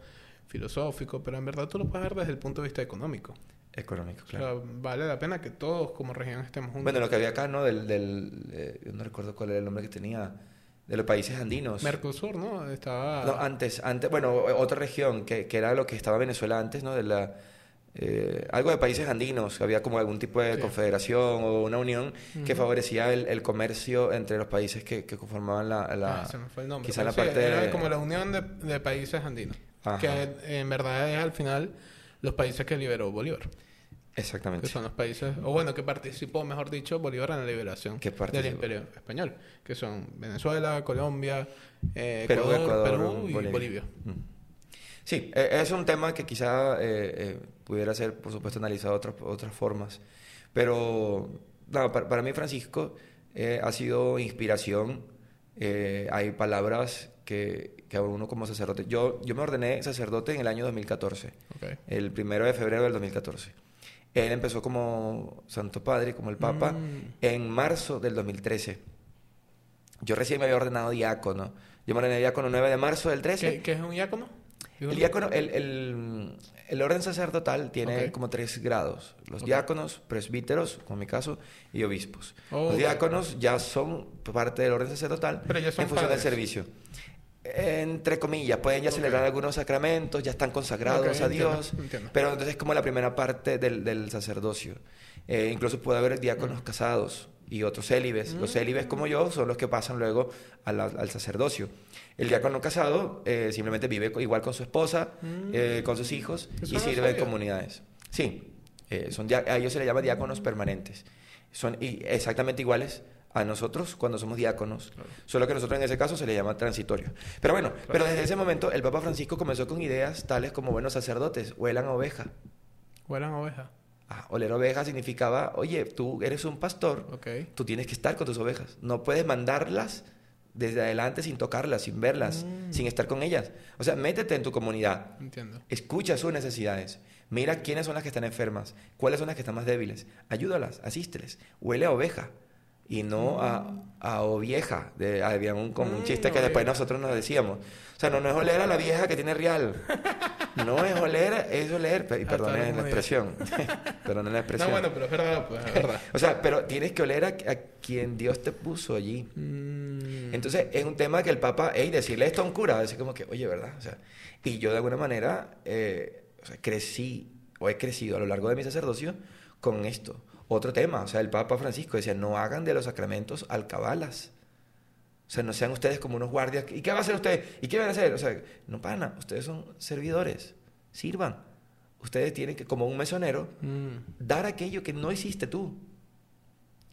filosófico, pero en verdad tú lo puedes ver desde el punto de vista económico. Económico, claro. O sea, vale la pena que todos como región estemos juntos. Bueno, lo que había acá, ¿no? Del, del eh, no recuerdo cuál era el nombre que tenía, de los países andinos. Mercosur, ¿no? Estaba... No, antes, antes, bueno, otra región, que, que era lo que estaba Venezuela antes, ¿no? De la eh, algo de países andinos, había como algún tipo de confederación o una unión que favorecía el, comercio entre los países que, conformaban la... la ah, se me fue el nombre. Quizá la parte era como la unión de, países andinos, que en verdad es al final los países que liberó Bolívar. Exactamente. Que son los países, o bueno, que participó, mejor dicho, Bolívar en la liberación del Imperio Español, que son Venezuela, Colombia, eh, Ecuador, Perú, y Bolivia. Sí, e, es un tema que quizá eh, eh, pudiera ser, por supuesto, analizado de otras, otras formas. Pero para, mí Francisco eh, ha sido inspiración. hay palabras que, que, a uno como sacerdote... Yo, yo me ordené sacerdote en el año 2014, el primero de febrero del 2014. Él empezó como Santo Padre, como el Papa, mm. en marzo del 2013. Yo recién me había ordenado diácono. Yo me ordené diácono el 9 de marzo del 13. ¿Qué, es un diácono? El diácono, el, el, el orden sacerdotal tiene como tres grados. Los diáconos, presbíteros, como en mi caso, y obispos. Los diáconos ya son parte del orden sacerdotal en función del servicio. Entre comillas, pueden ya celebrar algunos sacramentos, ya están consagrados a Dios, pero entonces es como la primera parte del, del sacerdocio. Eh, incluso puede haber diáconos mm. casados y otros célibes. Los célibes como yo son los que pasan luego al sacerdocio. El diácono casado eh, simplemente vive igual con su esposa, mm. eh, con sus hijos y sirve en comunidades. Sí, eh, son a ellos se les llama diáconos permanentes. Son exactamente iguales a nosotros cuando somos diáconos, solo que nosotros en ese caso se le llama transitorio. Pero bueno, pero desde ese momento el Papa Francisco comenzó con ideas tales como buenos sacerdotes, huelan oveja. Huelan oveja. Ah, oler oveja significaba, oye, tú eres un pastor, tú tienes que estar con tus ovejas, no puedes mandarlas desde adelante sin tocarlas, sin verlas, mm. sin estar con ellas. O sea, métete en tu comunidad. Entiendo. Escucha sus necesidades. Mira quiénes son las que están enfermas, cuáles son las que están más débiles. Ayúdalas, asísteles. Huele a oveja y no a, mm. a ovieja. De, había un, como un mm, chiste que después nosotros nos decíamos. O sea, no, no es oler a la vieja que tiene real. No es oler, es oler. Y perdonen la expresión. perdonen la expresión. No, bueno, pero es verdad, pues, es verdad. o sea, pero tienes que oler a, a quien Dios te puso allí. Entonces, es un tema que el Papa, hey, decirle esto a un cura, decir como que, oye, ¿verdad? O sea, y yo de alguna manera eh, o sea, crecí o he crecido a lo largo de mi sacerdocio con esto. Otro tema, o sea, el Papa Francisco decía, no hagan de los sacramentos alcabalas. O sea, no sean ustedes como unos guardias. ¿Y qué va a hacer usted? ¿Y qué van a hacer? O sea, no pana, ustedes son servidores. Sirvan. Ustedes tienen que, como un mesonero, mm. dar aquello que no hiciste tú.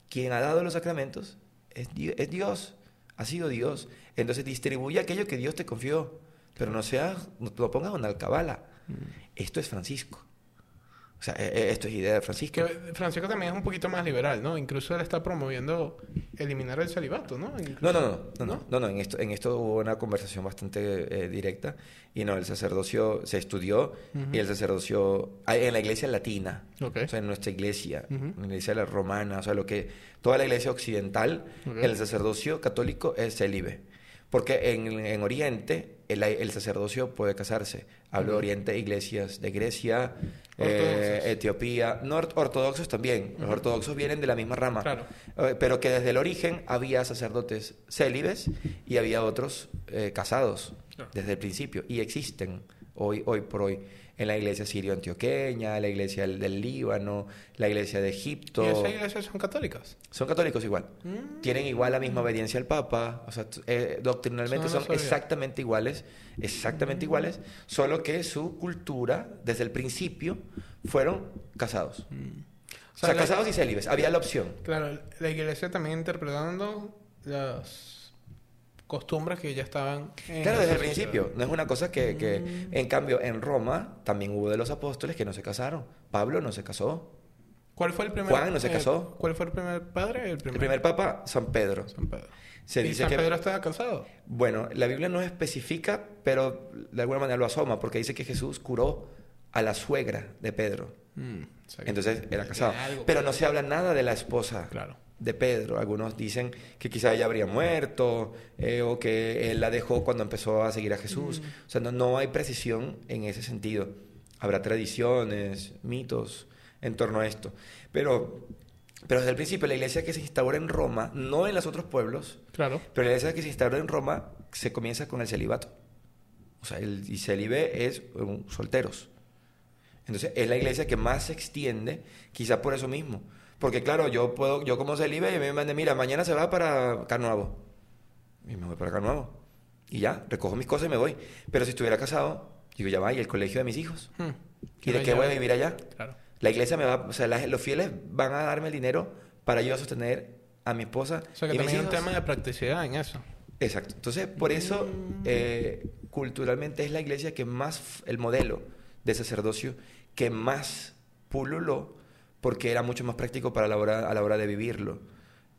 Quien ha dado los sacramentos es, es Dios ha sido Dios. Entonces distribuye aquello que Dios te confió, pero no sea, no lo pongas en alcabala. Mm. Esto es Francisco. O sea, e- e- esto es idea de Francisco. Que Francisco también es un poquito más liberal, ¿no? Incluso él está promoviendo eliminar el celibato, ¿no? Incluso- No, no, no, no, no, ¿No? no, en esto, en esto hubo una conversación bastante eh, directa y no, el sacerdocio se estudió y el sacerdocio, en la iglesia latina, Ok. o sea, en nuestra iglesia, Ujú. en la iglesia romana, o sea, lo que, toda la iglesia occidental, Ok. el sacerdocio católico es célibe, porque en, en Oriente el, el sacerdocio puede casarse, hablo de Oriente, iglesias de Grecia, eh. Etiopía, no or- ortodoxos también, los ortodoxos vienen de la misma rama, Claro. eh, pero que desde el origen había sacerdotes célibes y había otros eh, casados Claro. desde el principio. Y existen hoy, hoy por hoy en la iglesia sirio-antioqueña, la iglesia del, del Líbano, la iglesia de Egipto. ¿Y esas iglesias son católicas? Son católicos igual. Mm. Tienen igual la misma obediencia al Papa, o sea, eh, doctrinalmente son exactamente iguales, exactamente iguales, solo que su cultura desde el principio fueron casados. O sea, la- casados y célibes, había la opción. Claro, la iglesia también interpretando las costumbres que ya estaban en Claro, la desde el principio. No es una cosa que, que- en cambio, en Roma también hubo de los apóstoles que no se casaron. Pablo no se casó. ¿Cuál fue el primer Juan no se eh, casó. ¿Cuál fue el primer padre? El primer, El primer papa, San Pedro. San Pedro. Se ¿Y dice San que, Pedro estaba casado? bueno, la Biblia no especifica, pero de alguna manera lo asoma, porque dice que Jesús curó a la suegra de Pedro. Mm, o sea que- Entonces era casado. Pero no se habla nada de la esposa Claro. De Pedro. Algunos dicen que quizá ella habría muerto eh, o que él la dejó cuando empezó a seguir a Jesús. O sea, no, no hay precisión en ese sentido. Habrá tradiciones, mitos en torno a esto. Pero, pero desde el principio la iglesia que se instaura en Roma, no en los otros pueblos, Claro. pero la iglesia que se instaura en Roma se comienza con el celibato. O sea, el y célibe es um, solteros. Entonces, es la iglesia que más se extiende, quizá por eso mismo. Porque claro, yo puedo, yo como célibe, y a mí me mandan, mira, mañana se va para Carnuevo. Y me voy para Carnuevo. Y ya, recojo mis cosas y me voy. Pero si estuviera casado, digo, ya va, ¿y el colegio de mis hijos? Hmm. ¿Y de qué voy a vivir allá? Claro. La iglesia me va, o sea, la- los fieles van a darme el dinero para yo sostener a mi esposa O sea que y también hay un tema de practicidad en eso. Exacto. Entonces, por eso, eh, culturalmente es la iglesia que más, el modelo de sacerdocio que más pululó, porque era mucho más práctico para la hora, a la hora de vivirlo.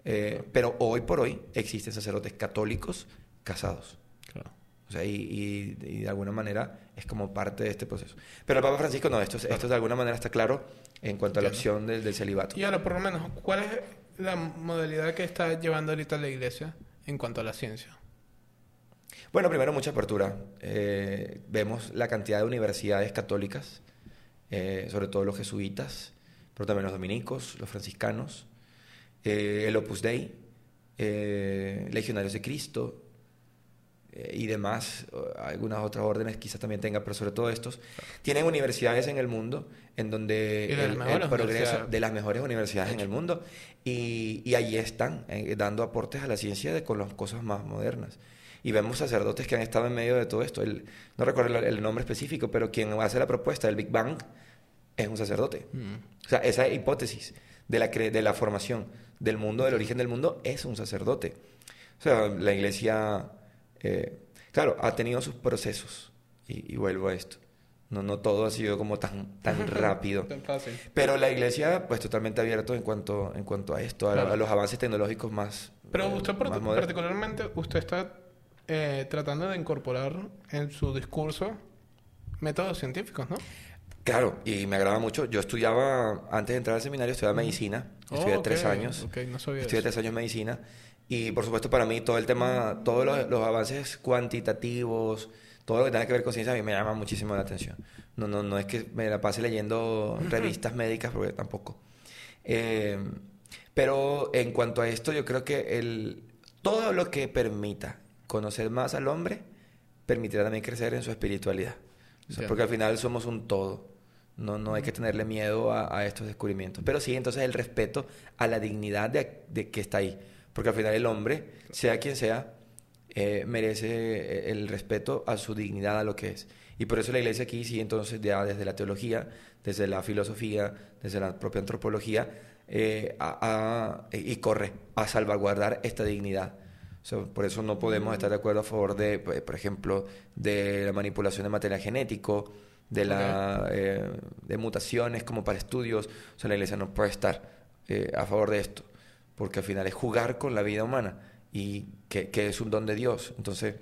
Eh, pero hoy por hoy existen sacerdotes católicos casados. Claro. O sea, y, y- y de alguna manera es como parte de este proceso. Pero el Papa Francisco no, esto, es- esto de alguna manera está claro en cuanto a la opción del, del celibato. Y ahora, por lo menos, ¿cuál es la modalidad que está llevando ahorita la iglesia en cuanto a la ciencia? Bueno, primero mucha apertura. Eh, vemos la cantidad de universidades católicas, eh, sobre todo los jesuitas, pero también los dominicos, los franciscanos, eh, el Opus Dei, eh, Legionarios de Cristo eh, y demás, algunas otras órdenes quizás también tengan, pero sobre todo estos, tienen universidades en el mundo en donde el, el mejores progreso universidades. de las mejores universidades en el mundo y, y allí están eh, dando aportes a la ciencia de, con las cosas más modernas. Y vemos sacerdotes que han estado en medio de todo esto. El- no recuerdo el, el nombre específico, pero quien hace la propuesta del Big Bang es un sacerdote. O sea, esa hipótesis de la, cre- de la formación del mundo, del origen del mundo, es un sacerdote. O sea, la iglesia, eh, claro, ha tenido sus procesos. Y, y vuelvo a esto. No, no todo ha sido como tan, tan rápido. Tan fácil. Pero la iglesia, pues totalmente abierto en cuanto, en cuanto a esto, a, Claro. a los avances tecnológicos más. Pero eh, usted más particularmente, usted está eh, tratando de incorporar en su discurso métodos científicos, ¿no? Claro, y me agrada mucho. Yo estudiaba, antes de entrar al seminario, estudiaba medicina. Estudié Oh, tres ok, años. No sabía Estudié eso. tres años medicina. Y por supuesto, para mí, todo el tema, todos los, los avances cuantitativos, todo lo que tenga que ver con ciencia, a mí me llama muchísimo la atención. No, no, no es que me la pase leyendo revistas médicas, porque tampoco. Eh, pero en cuanto a esto, yo creo que el, todo lo que permita conocer más al hombre, permitirá también crecer en su espiritualidad. O sea, Entiendo. porque al final somos un todo. No, no hay que tenerle miedo a, a estos descubrimientos. Pero sí, entonces el respeto a la dignidad de, de que está ahí. Porque al final el hombre, sea quien sea, eh, merece eh, el respeto a su dignidad, a lo que es. Y por eso la iglesia aquí sí, entonces, ya desde la teología, desde la filosofía, desde la propia antropología, eh, a- a- y corre a salvaguardar esta dignidad. O sea, por eso no podemos estar de acuerdo a favor de, por ejemplo, de la manipulación de material genético, de, la, eh, de mutaciones como para estudios. O sea, la iglesia no puede estar eh, a favor de esto, porque al final es jugar con la vida humana y que, que es un don de Dios. Entonces,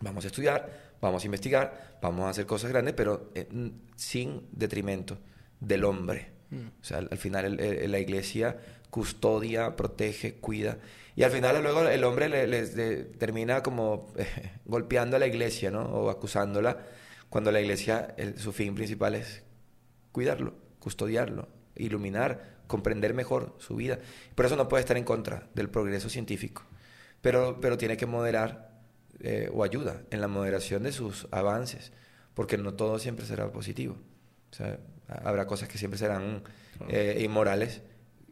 vamos a estudiar, vamos a investigar, vamos a hacer cosas grandes, pero eh, sin detrimento del hombre. Mm. O sea, al, final la iglesia custodia, protege, cuida. Y al final luego el hombre le, termina como golpeando a la iglesia, ¿no? O acusándola, cuando la iglesia, su fin principal es cuidarlo, custodiarlo, iluminar, comprender mejor su vida. Por eso no puede estar en contra del progreso científico, pero, pero tiene que moderar eh, o ayuda en la moderación de sus avances, porque no todo siempre será positivo. O sea, habrá cosas que siempre serán eh, inmorales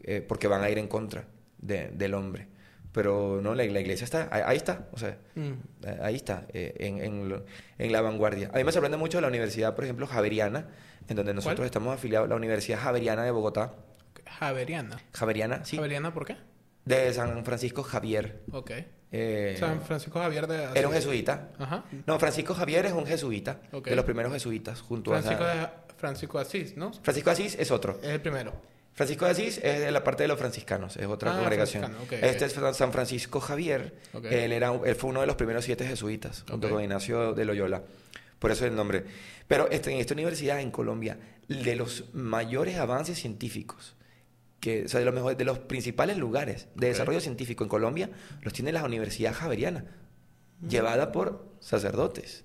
eh, porque van a ir en contra del hombre. Pero no, la, iglesia está, ahí, está, o sea, mm. ahí está, en, en, la vanguardia. A mí me sorprende mucho la universidad, por ejemplo, Javeriana, en donde nosotros estamos afiliados, la Universidad Javeriana de Bogotá. Javeriana. Javeriana, sí. ¿Javeriana por qué? De San Francisco Javier. Ok. Eh, San Francisco Javier de... Era un jesuita. Ajá. No, Francisco Javier es un jesuita. De los primeros jesuitas, junto Francisco a... De, Francisco Asís, ¿no? Francisco Asís es otro. Es el primero. Francisco de Asís es de la parte de los franciscanos, es otra ah, congregación. este es San Francisco Javier. Él, era, él fue uno de los primeros siete jesuitas, junto con Ignacio de Loyola. Por eso es el nombre. Pero este, en esta universidad en Colombia, de los mayores avances científicos que, o sea, de los, mejores, de los principales lugares de desarrollo científico en Colombia los tiene la Universidad Javeriana, mm. llevada por sacerdotes.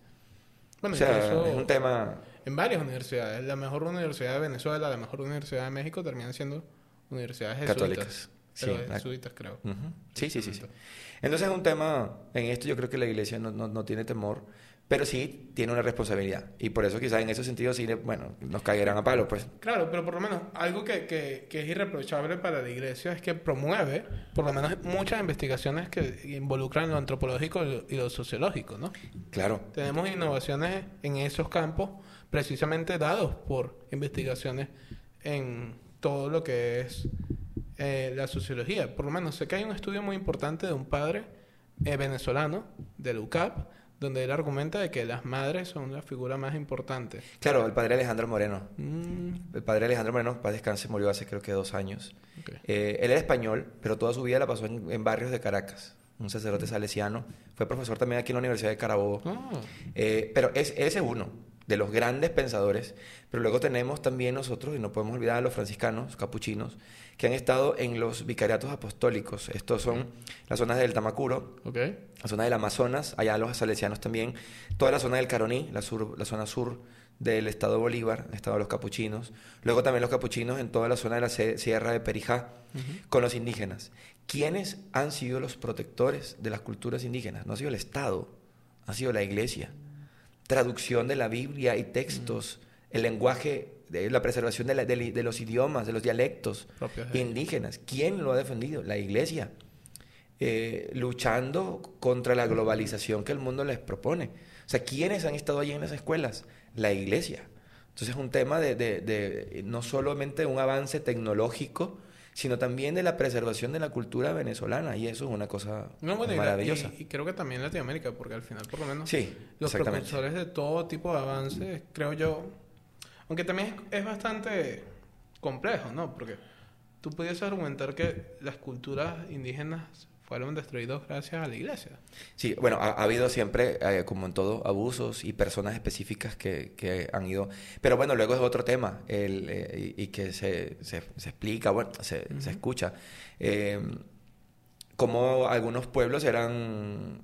Bueno, o sea, es un tema... En varias universidades. La mejor universidad de Venezuela, la mejor universidad de México terminan siendo universidades jesuitas. Católicas. sí, jesuitas, creo. Sí, sí, sí, sí. Entonces es un tema, en esto yo creo que la iglesia no, no, no tiene temor pero sí tiene una responsabilidad. Y por eso quizás en ese sentido sí, bueno, nos caerán a palo, pues. Claro, pero por lo menos algo que, que, que, es irreprochable para la iglesia es que promueve, por lo menos, muchas investigaciones que involucran lo antropológico y lo sociológico, ¿no? Claro. Tenemos innovaciones en esos campos precisamente dados por investigaciones en todo lo que es eh, la sociología. Por lo menos sé que hay un estudio muy importante de un padre eh, venezolano, del UCAP, donde él argumenta de que las madres son la figura más importante. Claro, el padre Alejandro Moreno. Mm. El padre Alejandro Moreno, para descanse, murió hace creo que dos años. Eh, él era español, pero toda su vida la pasó en, barrios de Caracas. Un sacerdote salesiano. Fue profesor también aquí en la Universidad de Carabobo. Ah. Eh, pero es, ese uno de los grandes pensadores. Pero luego tenemos también nosotros, y no podemos olvidar a los franciscanos, capuchinos, que han estado en los vicariatos apostólicos. Estos son las zonas del Tamacuro, la zona del Amazonas, allá los salesianos también, toda la zona del Caroní, la, sur, la zona sur del estado de Bolívar, el estado de los capuchinos, luego también los capuchinos en toda la zona de la sierra de Perijá, con los indígenas. ¿Quiénes han sido los protectores de las culturas indígenas? No ha sido el Estado, ha sido la Iglesia. Traducción de la Biblia y textos, el lenguaje de la preservación de, de, los idiomas, de los dialectos indígenas. ¿Quién lo ha defendido? La iglesia. Eh, luchando contra la globalización que el mundo les propone. O sea, ¿quiénes han estado allí en las escuelas? La iglesia. Entonces es un tema de, de no solamente un avance tecnológico, sino también de la preservación de la cultura venezolana y eso es una cosa maravillosa. Y, creo que también Latinoamérica, porque al final por lo menos sí, los profesores de todo tipo de avances, creo yo, aunque también es, bastante complejo, ¿no? Porque tú pudieses argumentar que las culturas indígenas fueron destruidas gracias a la iglesia. Sí, bueno, ha, habido siempre, eh, como en todo, abusos y personas específicas que, que, han ido... Pero bueno, luego es otro tema el, eh, y, que se, se, explica, bueno, se, se escucha. Eh, como algunos pueblos eran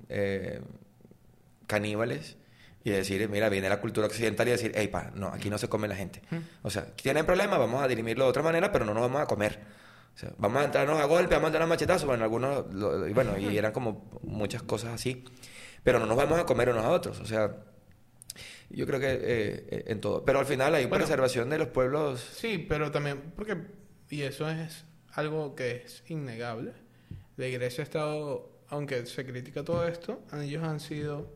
caníbales y decir, mira, viene la cultura occidental y decir, hey, pa, no, aquí no se come la gente. O sea, tienen problemas, vamos a dirimirlo de otra manera, pero no nos vamos a comer. O sea, vamos a entrarnos a golpe, vamos a entrar a machetazos, bueno, algunos, y bueno, y eran como muchas cosas así, pero no nos vamos a comer unos a otros, o sea, yo creo que eh, en todo. Pero al final hay preservación de los pueblos. Sí, pero también, porque, y eso es algo que es innegable, la iglesia ha estado, aunque se critica todo esto, ellos han sido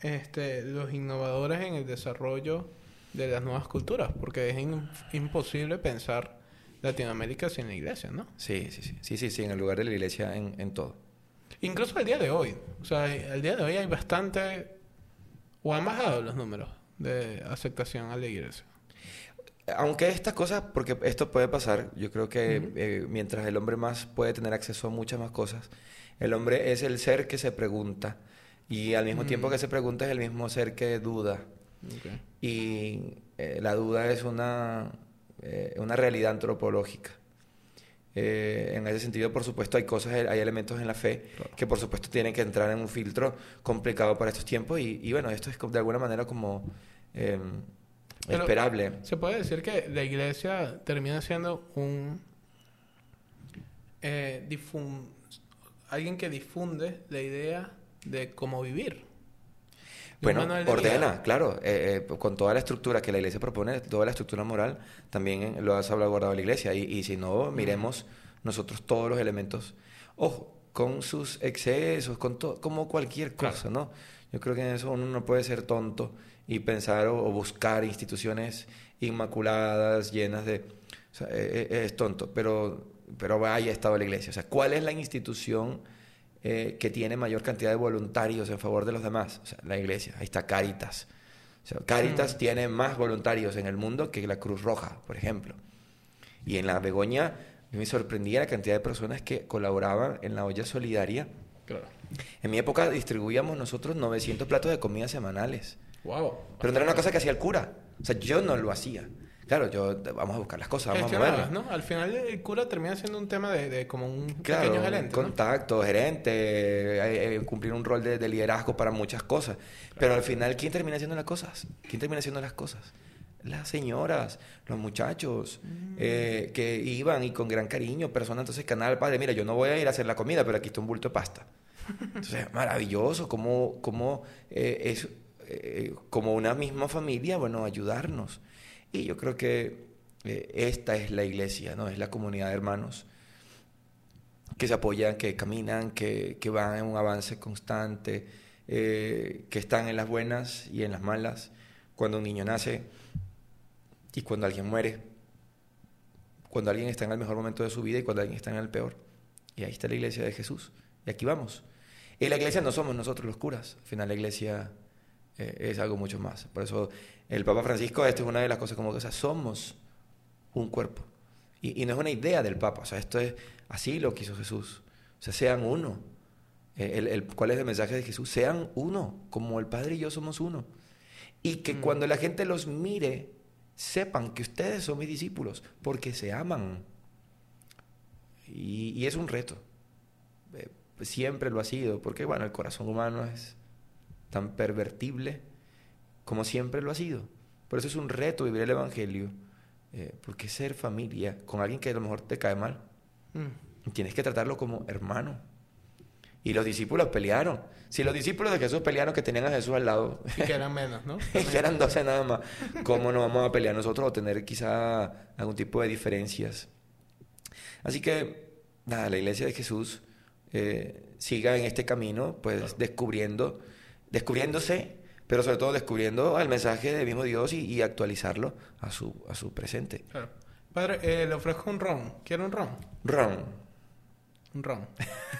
este, los innovadores en el desarrollo de las nuevas culturas, porque es imposible pensar Latinoamérica sin la iglesia, ¿no? Sí, sí, sí, sí, sí, sí en el lugar de la iglesia en, en todo. Incluso al día de hoy, o sea, al día de hoy hay bastante, o han bajado los números de aceptación a la iglesia. Aunque estas cosas, porque esto puede pasar, yo creo que eh, mientras el hombre más puede tener acceso a muchas más cosas, el hombre es el ser que se pregunta y al mismo tiempo que se pregunta es el mismo ser que duda. Y eh, la duda es una, eh, una realidad antropológica. Eh, en ese sentido, por supuesto, hay cosas, hay elementos en la fe que por supuesto tienen que entrar en un filtro complicado para estos tiempos y, bueno, esto es de alguna manera como em, esperable. Se puede decir que la iglesia termina siendo un eh, alguien que difunde la idea de cómo vivir. Bueno, ordena, claro, eh, eh, con toda la estructura que la iglesia propone, toda la estructura moral, también lo ha salvaguardado la iglesia. Y, y si no, miremos nosotros todos los elementos, ojo, con sus excesos, con todo, como cualquier cosa, ¿no? Yo creo que en eso uno no puede ser tonto y pensar o, buscar instituciones inmaculadas, llenas de... O sea, es, e, es tonto, pero, pero vaya estado la iglesia. O sea, ¿cuál es la institución eh, que tiene mayor cantidad de voluntarios en favor de los demás. O sea, la iglesia, ahí está Caritas. O sea, Caritas mm. tiene más voluntarios en el mundo que la Cruz Roja, por ejemplo. Y en la Begoña me sorprendía la cantidad de personas que colaboraban en la olla solidaria. En mi época distribuíamos nosotros 900 platos de comida semanales. Wow. Pero no era una cosa que hacía el cura. O sea, yo no lo hacía. Claro, yo vamos a buscar las cosas, vamos a moverlas. ¿no? Al final el cura termina siendo un tema de, como un pequeño gerente. Contacto, gerente, eh, eh, cumplir un rol de, liderazgo para muchas cosas. Pero al final, ¿quién termina haciendo las cosas? ¿Quién termina haciendo las cosas? Las señoras, los muchachos mm. eh, que iban y con gran cariño, personas entonces canal padre, mira, yo no voy a ir a hacer la comida, pero aquí está un bulto de pasta. Entonces, maravilloso, como, como es como una misma familia, bueno, ayudarnos. Y yo creo que eh, esta es la iglesia, ¿no? Es la comunidad de hermanos que se apoyan, que caminan, que, que van en un avance constante, eh, que están en las buenas y en las malas, cuando un niño nace y cuando alguien muere, cuando alguien está en el mejor momento de su vida y cuando alguien está en el peor. Y ahí está la iglesia de Jesús. Y aquí vamos. Y la iglesia no somos nosotros los curas. Al final la iglesia eh, es algo mucho más. Por eso el Papa Francisco, esto es una de las cosas como que, o sea, somos un cuerpo. Y, no es una idea del Papa, o sea, esto es, así lo quiso Jesús. O sea, sean uno. Eh, el, ¿Cuál es el mensaje de Jesús? Sean uno, como el Padre y yo somos uno. Y que mm. cuando la gente los mire, sepan que ustedes son mis discípulos, porque se aman. Y, es un reto. Eh, siempre lo ha sido, porque bueno, el corazón humano es tan pervertible como siempre lo ha sido. Por eso es un reto vivir el Evangelio, eh, porque ser familia con alguien que a lo mejor te cae mal, mm. tienes que tratarlo como hermano. Y los discípulos pelearon. Si los discípulos de Jesús pelearon que tenían a Jesús al lado. Y que eran menos, ¿no? que eran doce nada más. ¿Cómo no vamos a pelear nosotros o tener quizá algún tipo de diferencias? Así que, nada, la iglesia de Jesús eh, siga en este camino, pues descubriendo, descubriéndose pero sobre todo descubriendo el mensaje del mismo Dios y, y, a su, a su presente. Claro. Padre, eh, le ofrezco un ron. ¿Quiere un ron? Ron. Un ron.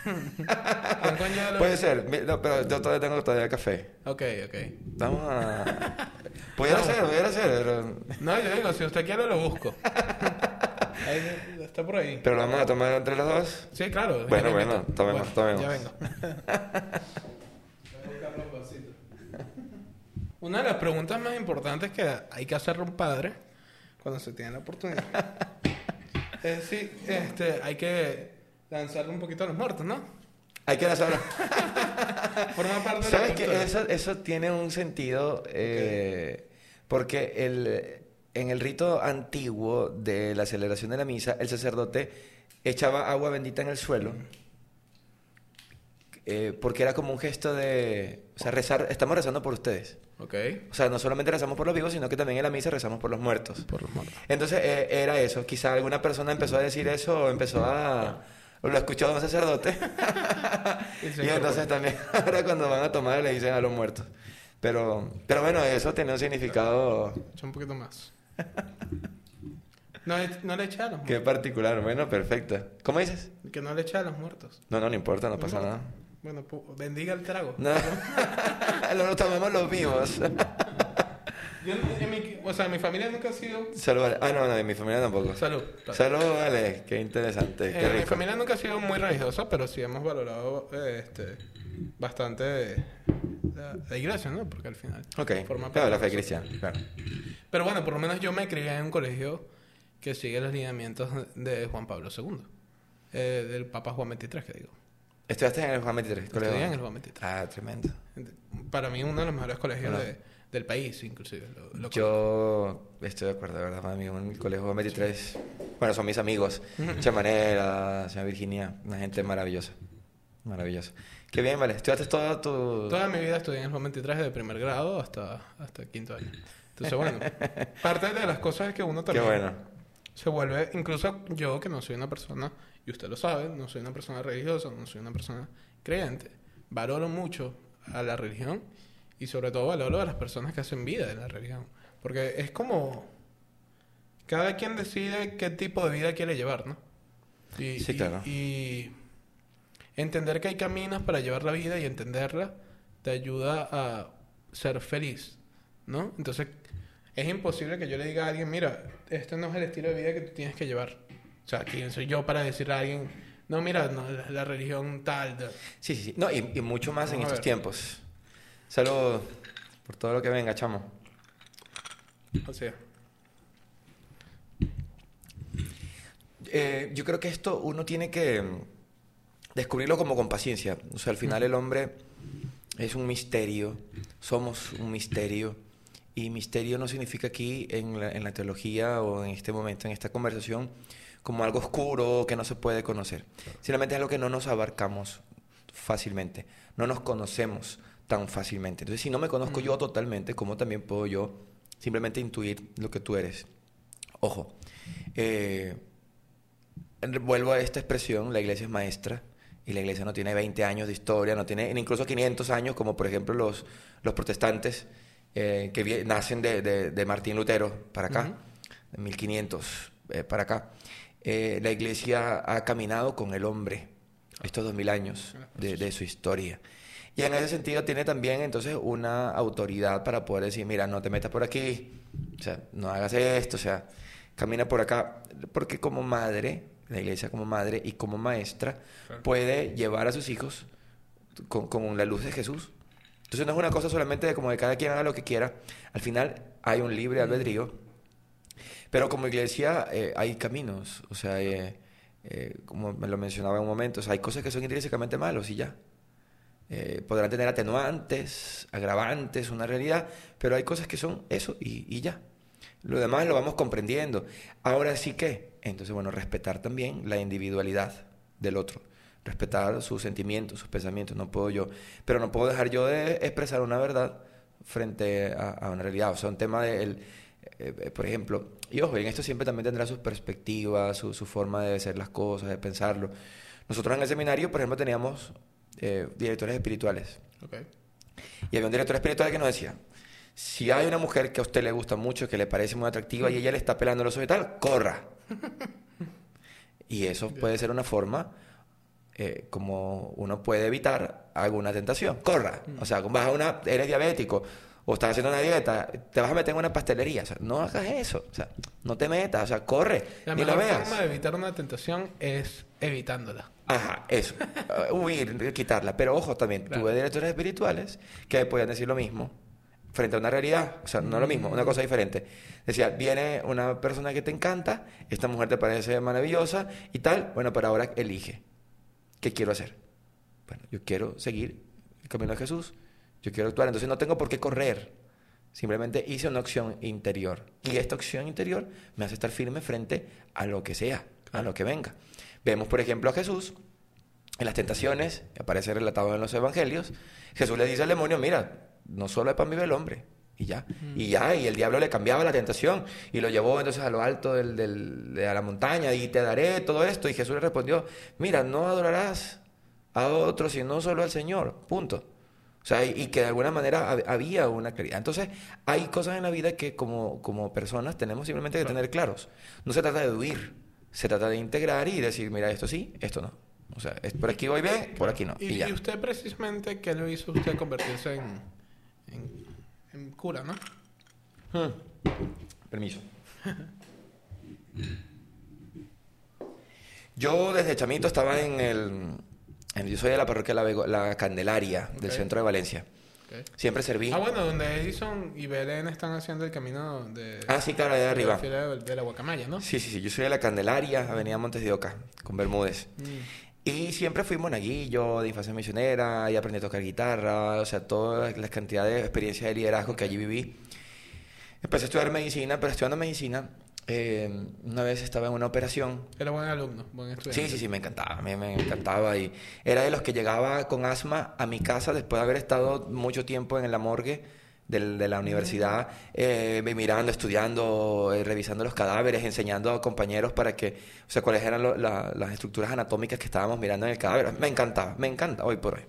Puede ser, no, pero yo todavía tengo todavía café. Ok, ok. Vamos a... Pudiera ser, pudiera ser. Pero... No, yo digo, si usted quiere lo busco. ahí, está por ahí. ¿Pero lo vamos a tomar entre los dos? Sí, claro. Bueno, bueno, tomemos, tomemos. Ya vengo. Una de las preguntas más importantes que hay que hacerle a un padre cuando se tiene la oportunidad es si este, hay que lanzarle un poquito a los muertos, ¿no? Hay que lanzarlo. Forma parte ¿Sabes que eso, eso tiene un sentido? Eh, porque el, en el rito antiguo de la celebración de la misa, el sacerdote echaba agua bendita en el suelo. Eh, porque era como un gesto de, o sea, rezar, estamos rezando por ustedes. Okay. O sea, no solamente rezamos por los vivos, sino que también en la misa rezamos por los muertos. Por los muertos. Entonces, eh, era eso. Quizá alguna persona empezó a decir eso o empezó a... O lo escuchó un sacerdote. y entonces también, ahora cuando van a tomar le dicen a los muertos. Pero, pero bueno, eso tiene un significado... un poquito más. No, no le eché a los muertos. Qué particular. Bueno, perfecto. ¿Cómo dices? Que no le eché a los muertos. No, no, no importa, no, pasa nada. Bueno, bendiga el trago. No, lo tomemos los vivos. Yo, en mi, o sea, mi familia nunca ha sido... Salud. Ah, no, no, en mi familia tampoco. Salud. Salud, vale. Qué interesante. Qué Eh, mi familia nunca ha sido muy religiosa, pero sí hemos valorado eh, este, bastante la, la iglesia, ¿no? Porque al final... Ok. forma Claro, la fe cristiana. Claro. Pero bueno, por lo menos yo me crié en un colegio que sigue los lineamientos de Juan Pablo II. eh, del Papa Juan XXIII, que digo. ¿Estudiaste en el Juan 23? colegio? Estudié en el Juan XXIII. Ah, tremendo. Para mí uno de los mejores colegios Bueno. de- del país, inclusive. Lo, lo Yo estoy de acuerdo, de verdad, para mí en el colegio Juan 23. Bueno, son mis amigos. Chamanera, señora Virginia, una gente maravillosa. Maravillosa. Qué bien, vale. ¿Estudiaste toda tu...? Toda mi vida estudié en el Juan 23 de primer grado hasta, hasta quinto año. Entonces, bueno, parte de las cosas es que uno Qué también bueno. se vuelve, incluso yo que no soy una persona, y usted lo sabe, no soy una persona religiosa, no soy una persona creyente, valoro mucho a la religión y sobre todo valoro a las personas que hacen vida de la religión. Porque es como, cada quien decide qué tipo de vida quiere llevar, ¿no? Y, Sí, y- claro. y entender que hay caminos para llevar la vida y entenderla te ayuda a ser feliz, ¿no? Entonces, es imposible que yo le diga a alguien, mira, este no es el estilo de vida que tú tienes que llevar. O sea, ¿quién soy yo para decirle a alguien, no, mira, no, la, la religión tal. de-". Sí, sí, sí. No, y, y mucho más en Vamos a estos tiempos. Saludos por todo lo que venga, chamo. O sea, Eh, yo creo que esto uno tiene que mm, descubrirlo como con paciencia. O sea, al final el hombre es un misterio, somos un misterio. Y misterio no significa aquí en la, en la teología o en este momento, en esta conversación, como algo oscuro que no se puede conocer. Simplemente es algo que no nos abarcamos fácilmente, no nos conocemos tan fácilmente. Entonces, si no me conozco yo totalmente, ¿cómo también puedo yo simplemente intuir lo que tú eres? Ojo, eh, vuelvo a esta expresión, la iglesia es maestra y la iglesia no tiene 20 años de historia, no tiene incluso 500 años como por ejemplo los, los protestantes eh, que nacen de, de- de Martín Lutero para acá, de 1500 eh, para acá. Eh, la iglesia ha caminado con el hombre estos 2000 años de, de su historia. Y en ese sentido tiene también entonces una autoridad para poder decir, mira, no te metas por aquí, o sea, no hagas esto, o sea, camina por acá, porque como madre, la iglesia como madre y como maestra Claro. puede llevar a sus hijos con, con la luz de Jesús. Entonces no es una cosa solamente de como de cada quien haga lo que quiera, al final hay un libre albedrío, pero como iglesia eh, hay caminos, o sea, eh, eh, como me lo mencionaba en un momento, o sea, hay cosas que son intrínsecamente malos y ya. Eh, podrán tener atenuantes, agravantes, una realidad, pero hay cosas que son eso y, y ya. Lo demás lo vamos comprendiendo. Ahora sí que, entonces, bueno, respetar también la individualidad del otro, respetar sus sentimientos, sus pensamientos, no puedo yo, pero no puedo dejar yo de expresar una verdad frente a, a una realidad, o sea, un tema de, el, eh, eh, por ejemplo, y ojo, en esto siempre también tendrá sus perspectivas, su, su forma de hacer las cosas, de pensarlo. Nosotros en el seminario, por ejemplo, teníamos eh, directores espirituales. ok. Y había un director espiritual que nos decía, si hay una mujer que a usted le gusta mucho, que le parece muy atractiva y ella le está pelando los ojos y tal, corra. y eso puede ser una forma eh, como uno puede evitar alguna tentación. Corra. O sea, vas a una, eres diabético o estás haciendo una dieta, te vas a meter en una pastelería. O sea, no hagas eso. O sea, no te metas. O sea, corre. La ni lo veas. forma de evitar una tentación es evitándola. Ajá, eso. Huir, quitarla. Pero ojo también, Claro. tuve directores espirituales que podían decir lo mismo frente a una realidad. O sea, no lo mismo, una cosa diferente. Decía, viene una persona que te encanta, esta mujer te parece maravillosa y tal. Bueno, pero ahora elige. ¿Qué quiero hacer? Bueno, yo quiero seguir el camino de Jesús. Yo quiero actuar. Entonces no tengo por qué correr. Simplemente hice una opción interior. Y esta opción interior me hace estar firme frente a lo que sea, a lo que venga. Vemos, por ejemplo, a Jesús en las tentaciones, que aparece relatado en los evangelios. Jesús le dice al demonio, mira, no solo de pan vive el hombre. Y ya, y ya, y el diablo le cambiaba la tentación y lo llevó entonces a lo alto del, del- de a la montaña y te daré todo esto. Y Jesús le respondió, mira, no adorarás a otro sino solo al Señor, punto. O sea, y, que de alguna manera hab- había una claridad. Entonces, hay cosas en la vida que como, como personas tenemos simplemente que Claro. tener claros. No se trata de huir, se trata de integrar y decir, mira, esto sí, esto no. O sea, por aquí voy bien, por aquí no. Y, Y, ya. y usted precisamente, ¿qué lo hizo usted convertirse en, en, en cura, no? Hmm. Permiso. Yo desde chamito estaba en el... yo soy de la parroquia La, Candelaria, del centro de Valencia. Siempre serví. Ah, bueno, donde Edison y Belén están haciendo el camino de... Ah, sí, claro, allá de arriba. de, de la Guacamaya, ¿no? Sí, sí, sí. Yo soy de La Candelaria, Avenida Montes de Oca, con Bermúdez. Mm. Y siempre fui monaguillo, de infancia misionera, y aprendí a tocar guitarra, o sea, toda la cantidad de experiencia de liderazgo que allí viví. Empecé a estudiar medicina, pero estudiando medicina, eh, una vez estaba en una operación. Era buen alumno, buen estudiante. Sí, sí, sí, me encantaba, me, me encantaba. Y era de los que llegaba con asma a mi casa después de haber estado mucho tiempo en la morgue de la universidad, eh, mirando, estudiando, eh, revisando los cadáveres, enseñando a compañeros para que, o sea, cuáles eran lo- la- las estructuras anatómicas que estábamos mirando en el cadáver. Me encantaba, me encanta hoy por hoy.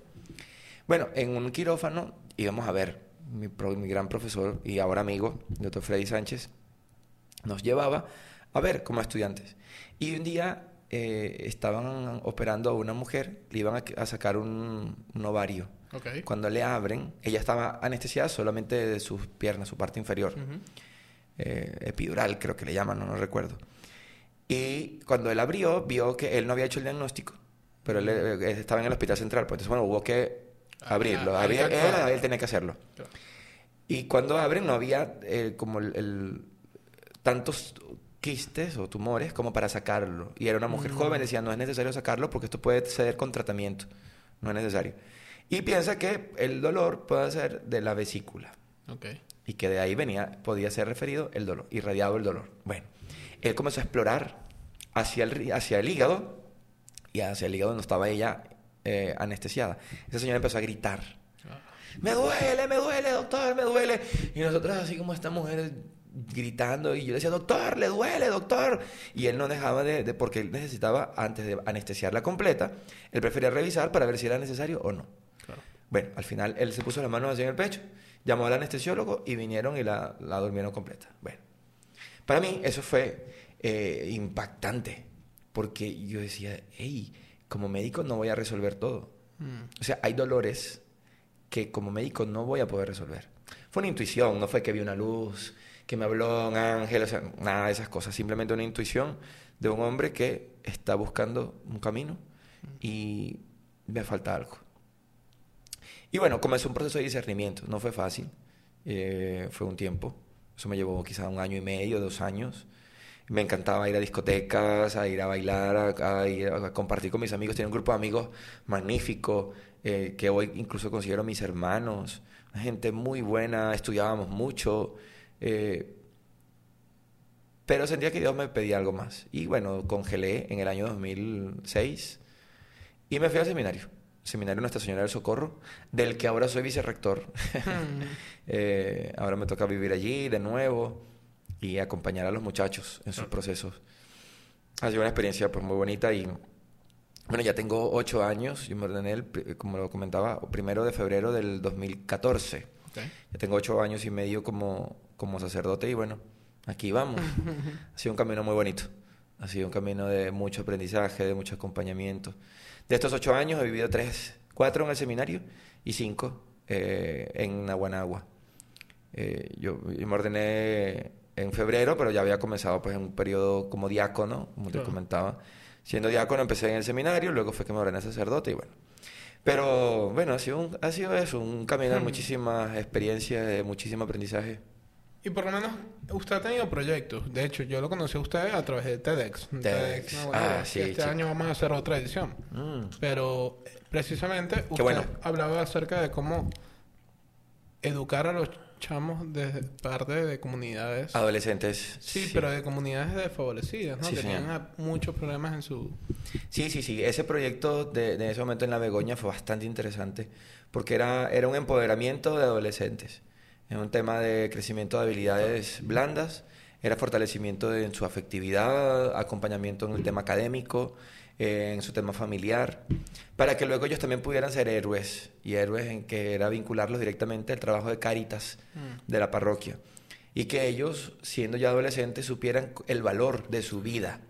Bueno, en un quirófano íbamos a ver, mi, pro- mi gran profesor y ahora amigo, doctor Freddy Sánchez, nos llevaba a ver como estudiantes. Y un día eh, estaban operando a una mujer, le iban a, a sacar un, un ovario. Cuando le abren, ella estaba anestesiada solamente de sus piernas, su parte inferior. Eh, epidural, creo que le llaman, no, no recuerdo. Y cuando él abrió, vio que él no había hecho el diagnóstico, pero él, eh, estaba en el hospital central. Pues entonces, bueno, hubo que Ah, abrirlo. ah, Había- hay que él, tenía que hacerlo. Claro. Y cuando abren no había eh, como el, el- tantos quistes o tumores como para sacarlo. Y era una mujer Mm. joven, decía, no es necesario sacarlo porque esto puede ceder con tratamiento. No es necesario. Y piensa que el dolor puede ser de la vesícula. Ok. Y que de ahí venía, podía ser referido el dolor, irradiado el dolor. Bueno, él comenzó a explorar hacia el, hacia el hígado y hacia el hígado donde estaba ella eh, anestesiada. Esa señora empezó a gritar. Ah. Me duele, me duele, doctor, me duele. Y nosotros así como esta mujer gritando y yo le decía, doctor, le duele, doctor. Y él no dejaba de, de- porque él necesitaba, antes de anestesiarla completa, él prefería revisar para ver si era necesario o no. Claro. Bueno, al final él se puso las manos así en el pecho, llamó al anestesiólogo y vinieron y la, la durmieron completa. Bueno, para mí eso fue eh, impactante, porque yo decía, hey, como médico no voy a resolver todo. Mm. O sea, hay dolores que como médico no voy a poder resolver. Fue una intuición, no fue que vi una luz, que me habló un ángel, o sea, nada de esas cosas. Simplemente una intuición de un hombre que está buscando un camino y me falta algo. Y bueno, comenzó un proceso de discernimiento. No fue fácil, eh, fue un tiempo. Eso me llevó quizá un año y medio, dos años. Me encantaba ir a discotecas, a ir a bailar, a, a ir a compartir con mis amigos. Tenía un grupo de amigos magnífico, eh, que hoy incluso considero mis hermanos. Gente muy buena, estudiábamos mucho. Eh, pero sentía que Dios me pedía algo más. Y bueno, congelé en el año 2006 y me fui al seminario. Seminario Nuestra Señora del Socorro, del que ahora soy vicerrector. Mm. Eh, ahora me toca vivir allí de nuevo y acompañar a los muchachos en sus procesos. Ha sido una experiencia pues muy bonita y bueno, ya tengo ocho años. Yo me ordené, el como lo comentaba, primero de febrero del 2014. Ok. Ya tengo ocho años y medio como, como sacerdote y bueno, aquí vamos. ha sido un camino muy bonito. Ha sido un camino de mucho aprendizaje, de mucho acompañamiento. De estos ocho años he vivido tres, cuatro en el seminario y cinco eh, en Naguanagua. Eh, yo, yo me ordené en febrero, pero ya había comenzado pues en un periodo como diácono, como te Claro. comentaba. Siendo diácono empecé en el seminario, luego fue que me ordené sacerdote y bueno. Pero bueno, ha sido, un- ha sido eso, un camino de muchísimas experiencias, de muchísimo aprendizaje. Y por lo menos usted ha tenido proyectos. De hecho, yo lo conocí a usted a través de TEDx. TEDx. no, Ah, sí, Este año vamos a hacer otra edición. Mm. Pero precisamente usted bueno. hablaba acerca de cómo educar a los chamos desde parte de comunidades. Adolescentes. sí, pero de comunidades desfavorecidas, ¿no? Sí, que señor. tienen a- muchos problemas en su... Sí, sí, sí. Ese proyecto de, de ese momento en la Begoña fue bastante interesante porque era, era un empoderamiento de adolescentes. Era un tema de crecimiento de habilidades blandas, era fortalecimiento de- en su afectividad, acompañamiento en el tema académico, eh, en su tema familiar, para que luego ellos también pudieran ser héroes y héroes en que era vincularlos directamente al trabajo de Cáritas Mm. de la parroquia y que ellos, siendo ya adolescentes, supieran el valor de su vida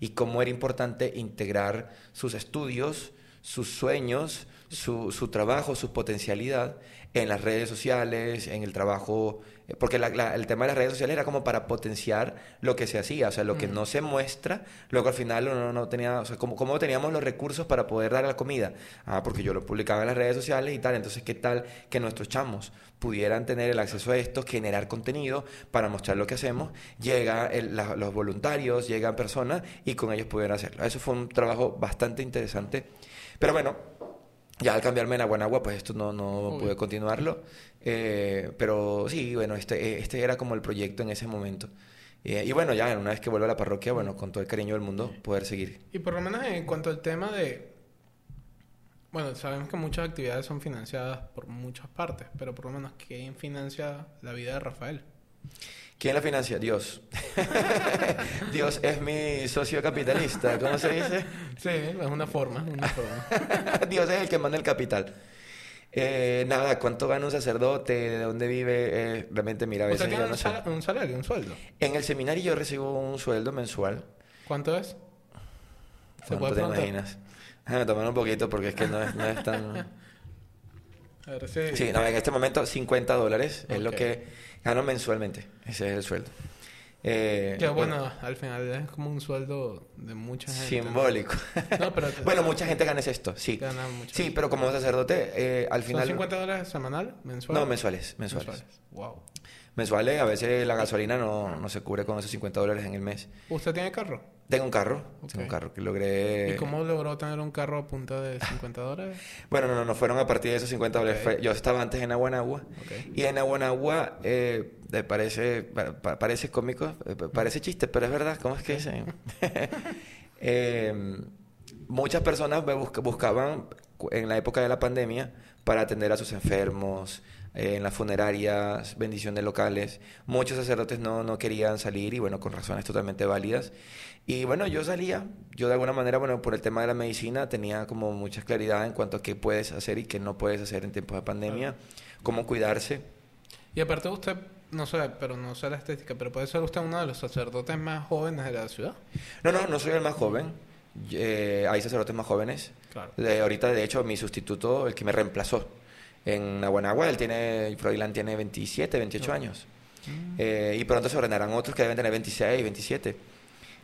y cómo era importante integrar sus estudios, sus sueños, su, su trabajo, su potencialidad en las redes sociales, en el trabajo, eh, porque la- la- el tema de las redes sociales era como para potenciar lo que se hacía, o sea, lo que no se muestra, luego al final uno no tenía, o sea, ¿cómo, cómo teníamos los recursos para poder dar la comida? Ah, porque yo lo publicaba en las redes sociales y tal, entonces, ¿qué tal que nuestros chamos pudieran tener el acceso a esto, generar contenido para mostrar lo que hacemos? Llega el- la- los voluntarios, llegan personas y con ellos pudieran hacerlo. Eso fue un trabajo bastante interesante, pero bueno, ya al cambiarme en Aguanagua, pues esto no, no pude continuarlo. Eh, pero sí, bueno, este, este era como el proyecto en ese momento. Eh, y bueno, ya una vez que vuelvo a la parroquia, bueno, con todo el cariño del mundo, poder seguir. Y por lo menos en cuanto al tema de... Bueno, sabemos que muchas actividades son financiadas por muchas partes, pero por lo menos ¿quién financia la vida de Rafael? ¿Quién la financia? Dios. Dios es mi socio capitalista, ¿cómo se dice? Sí, es una forma, una forma. Dios es el que manda el capital. Eh, nada, ¿cuánto gana un sacerdote? ¿De dónde vive? Eh, realmente, mira, a ¿Usted veces tiene yo un, no sé. un salario, un sueldo? En el seminario yo recibo un sueldo mensual. ¿Cuánto es? ¿Se ¿Cuánto puede te imaginas? Déjame tomar un poquito porque es que no es, no es tan... A ver, sí. Sí, no, en este momento 50 dólares es lo que gano mensualmente. Ese es el sueldo. Eh, Que bueno, al final es como un sueldo de mucha gente. simbólico. No, pero te- bueno, mucha gente gana esto, sí. Gana mucho. Sí, pero como sacerdote, eh, al ¿Son final... 50 dólares semanal? ¿Mensual? No, mensuales, mensuales. Wow. Mensuales, a veces la gasolina no, no se cubre con esos 50 dólares en el mes. ¿Usted tiene carro? Tengo un carro, tengo un carro que logré... ¿Y cómo logró tener un carro a punta de 50 dólares? Bueno, no, no, no fueron a partir de esos 50 dólares. Yo estaba antes en Aguanagua. Y en Aguanagua eh, parece, pa- pa- parece cómico, eh, pa- parece chiste, pero es verdad. ¿Cómo es que dicen? Eh, muchas personas me busca- buscaban en la época de la pandemia para atender a sus enfermos, eh, en las funerarias, bendiciones locales. Muchos sacerdotes no, no querían salir y bueno, con razones totalmente válidas. Y bueno, yo salía, yo de alguna manera, bueno, por el tema de la medicina tenía como mucha claridad en cuanto a qué puedes hacer y qué no puedes hacer en tiempos de pandemia, cómo cuidarse. Y aparte usted, no sé, pero no sé la estética, pero puede ser usted uno de los sacerdotes más jóvenes de la ciudad. No, no, no soy el más joven. Eh, hay sacerdotes más jóvenes. Claro. De, ahorita, de hecho, mi sustituto, el que me reemplazó en Aguanagua, él tiene, Froilán tiene 27, 28 Ok. años. Eh, y pronto se ordenarán otros que deben tener 26, 27.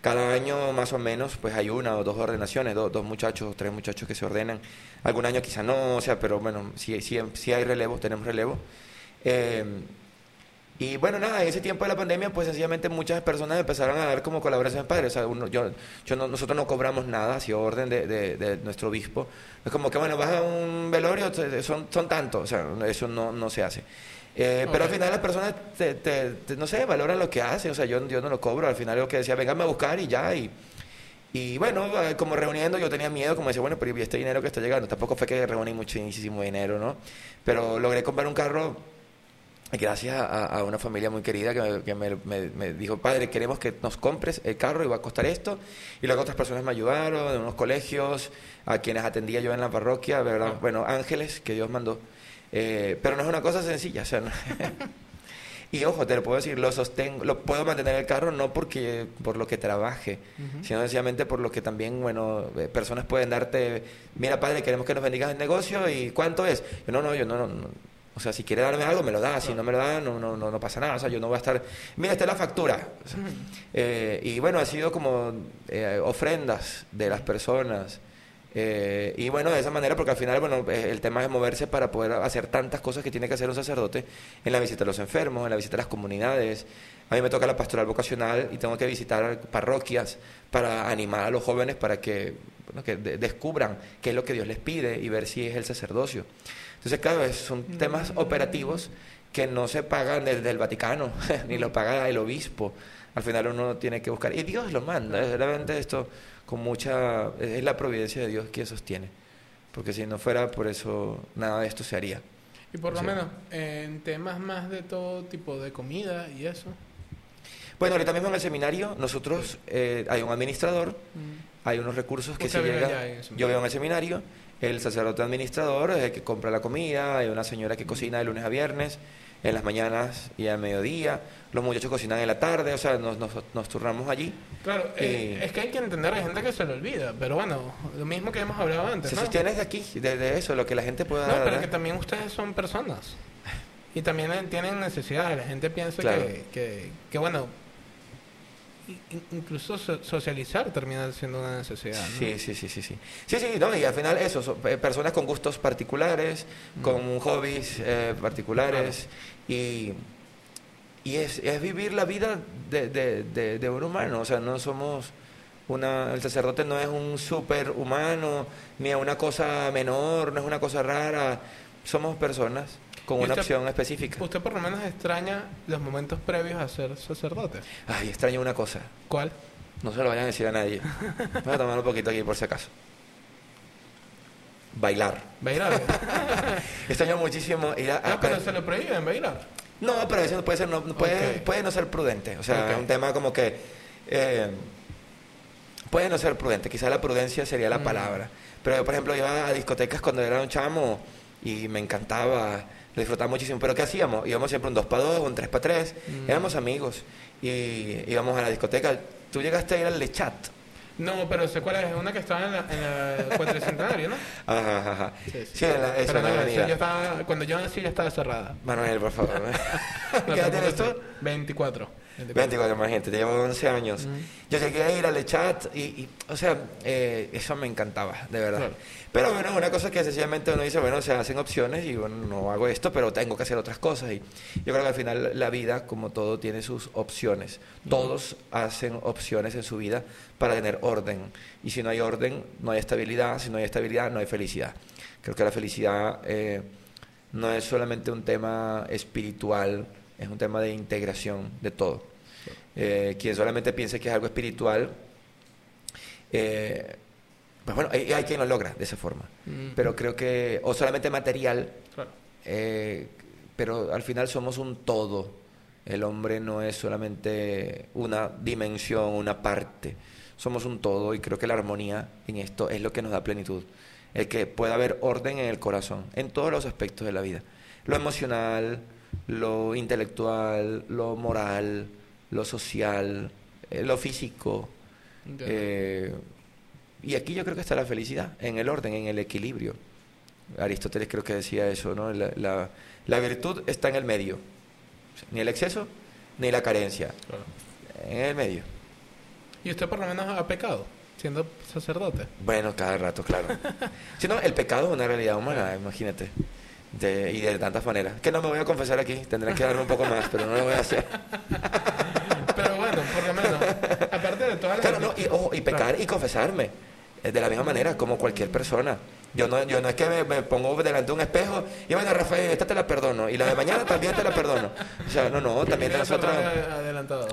Cada año, más o menos, pues hay una o dos ordenaciones, do- dos muchachos o tres muchachos que se ordenan. Algún año quizá no, o sea, pero bueno, sí, sí, sí hay relevo, tenemos relevo. Eh, y bueno, nada, en ese tiempo de la pandemia, pues sencillamente muchas personas empezaron a dar como colaboración padre. O sea, uno- yo, yo no- nosotros no cobramos nada, ha sido orden de, de- de nuestro obispo. Es como que, bueno, vas a un velorio, son, son tantos, o sea, eso no, no se hace. Eh, Pero al final las personas, te, te- te- no sé, valoran lo que hacen. O sea, yo, yo no lo cobro. Al final lo que decía, venganme a buscar y ya. Y, y bueno, eh, como reuniendo, yo tenía miedo, como decía, bueno, pero ¿y este dinero que está llegando? Tampoco fue que reuní muchísimo dinero, ¿no? Pero logré comprar un carro gracias a, a una familia muy querida que, me, que me- me- me dijo, padre, queremos que nos compres el carro y va a costar esto. Y luego otras personas me ayudaron, de unos colegios, a quienes atendía yo en la parroquia, ¿verdad? Bueno, ángeles que Dios mandó. Eh, pero no es una cosa sencilla, o sea, no- Y ojo, te lo puedo decir, lo sostengo, lo puedo mantener el carro no porque por lo que trabaje, sino sencillamente por lo que también, bueno, eh, personas pueden darte, mira padre, queremos que nos bendigas el negocio y ¿cuánto es? Yo, no, no, yo no, no. O sea, si quiere darme algo, me lo da, si no me lo da, no, no, no, no pasa nada, o sea, yo no voy a estar, mira, esta es la factura. O sea, eh, y bueno, ha sido como eh, ofrendas de las personas. Eh, y bueno, de esa manera, porque al final, bueno, eh, el tema es moverse para poder hacer tantas cosas que tiene que hacer un sacerdote en la visita a los enfermos, en la visita a las comunidades. A mí me toca la pastoral vocacional y tengo que visitar parroquias para animar a los jóvenes para que, bueno, que de- descubran qué es lo que Dios les pide y ver si es el sacerdocio. Entonces, claro, son temas operativos que no se pagan desde el Vaticano, ni lo paga el obispo. Al final uno tiene que buscar. Y Dios lo manda. Es realmente esto con mucha... Es la providencia de Dios que sostiene. Porque si no fuera por eso, nada de esto se haría. Y por lo Sí. menos en temas más de todo tipo de comida y eso. Bueno, ahorita mismo en el seminario nosotros eh, hay un administrador, Mm. hay unos recursos que se llegan. Yo veo en el seminario, el sacerdote administrador es el que compra la comida, hay una señora que cocina de lunes a viernes, en las mañanas y al mediodía, los muchachos cocinan en la tarde, o sea, nos, nos, nos turnamos allí. Claro, eh, es que hay que entender, hay gente que se le olvida, pero bueno, lo mismo que hemos hablado antes. Se ¿no? sostiene de aquí, de, eso, lo que la gente pueda... No, pero que también ustedes son personas. Y también tienen necesidades. La gente piensa que, que, que, bueno, incluso socializar termina siendo una necesidad. ¿no? Sí, sí, sí, sí, sí. Sí, sí, no, y al final eso, son personas con gustos particulares, con hobbies eh, particulares y, y es, es, vivir la vida de, de, de, un humano, o sea, no somos... Una, el sacerdote no es un superhumano, ni una cosa menor, no es una cosa rara. Somos personas con una opción específica. ¿Usted por lo menos extraña los momentos previos a ser sacerdote? Ay, extraño una cosa. ¿Cuál? No se lo vayan a decir a nadie. Voy a tomar un poquito aquí por si acaso. Bailar. Bailar. extraño muchísimo ir a... No, pero se lo prohíben bailar. No, pero eso puede, ser, no, puede, puede no ser prudente. O sea, es un tema como que... Eh, puede no ser prudente. Quizá la prudencia sería la mm. palabra. Pero yo, por ejemplo, iba a discotecas cuando era un chamo y me encantaba lo disfrutaba muchísimo. Pero ¿qué hacíamos? Íbamos siempre un 2 para 2, un 3 para 3, éramos amigos y íbamos a la discoteca. ¿Tú llegaste a ir al Le Chat? No, pero sé cuál es, una que estaba en la, en ¿no? Ajá, ajá. Sí, sí. en la, esa no, cuando yo nací ya estaba cerrada. Manuel, por favor. ¿Qué edad tienes tú? 24. 24, más gente, te llevo 11 años. Yo llegué a ir al chat y, y o sea, eh, eso me encantaba, de verdad. Pero bueno, una cosa que sencillamente uno dice, bueno, se hacen opciones y bueno, no hago esto, pero tengo que hacer otras cosas. Y yo creo que al final la vida, como todo, tiene sus opciones. Todos hacen opciones en su vida para tener orden. Y si no hay orden, no hay estabilidad. Si no hay estabilidad, no hay felicidad. Creo que la felicidad eh, no es solamente un tema espiritual, es un tema de integración de todo. Eh, quien solamente piense que es algo espiritual, eh, pues bueno, hay, hay, quien lo logra de esa forma. Mm. Pero creo que, o solamente material, eh, pero al final somos un todo. El hombre no es solamente una dimensión, una parte. Somos un todo y creo que la armonía en esto es lo que nos da plenitud. El que pueda haber orden en el corazón, en todos los aspectos de la vida. Lo emocional, lo intelectual, lo moral, lo social, eh, lo físico. Eh, y aquí yo creo que está la felicidad, en el orden, en el equilibrio. Aristóteles creo que decía eso, ¿no? La, la, virtud está en el medio. Ni el exceso, ni la carencia. En el medio. ¿Y usted por lo menos ha pecado? siendo sacerdote. Bueno, cada rato, claro. si no, el pecado es una realidad humana, imagínate de, y de tantas maneras. Que no me voy a confesar aquí, tendré que darme un poco más, pero no lo voy a hacer. por lo menos, aparte de todas las... Claro, no, y, ojo, y pecar y confesarme, eh, de la misma manera, como cualquier persona. Yo no, yo no es que me, pongo delante de un espejo y bueno, Rafael, esta te la perdono. Y la de mañana también te la perdono. O sea, no, no, también nosotros.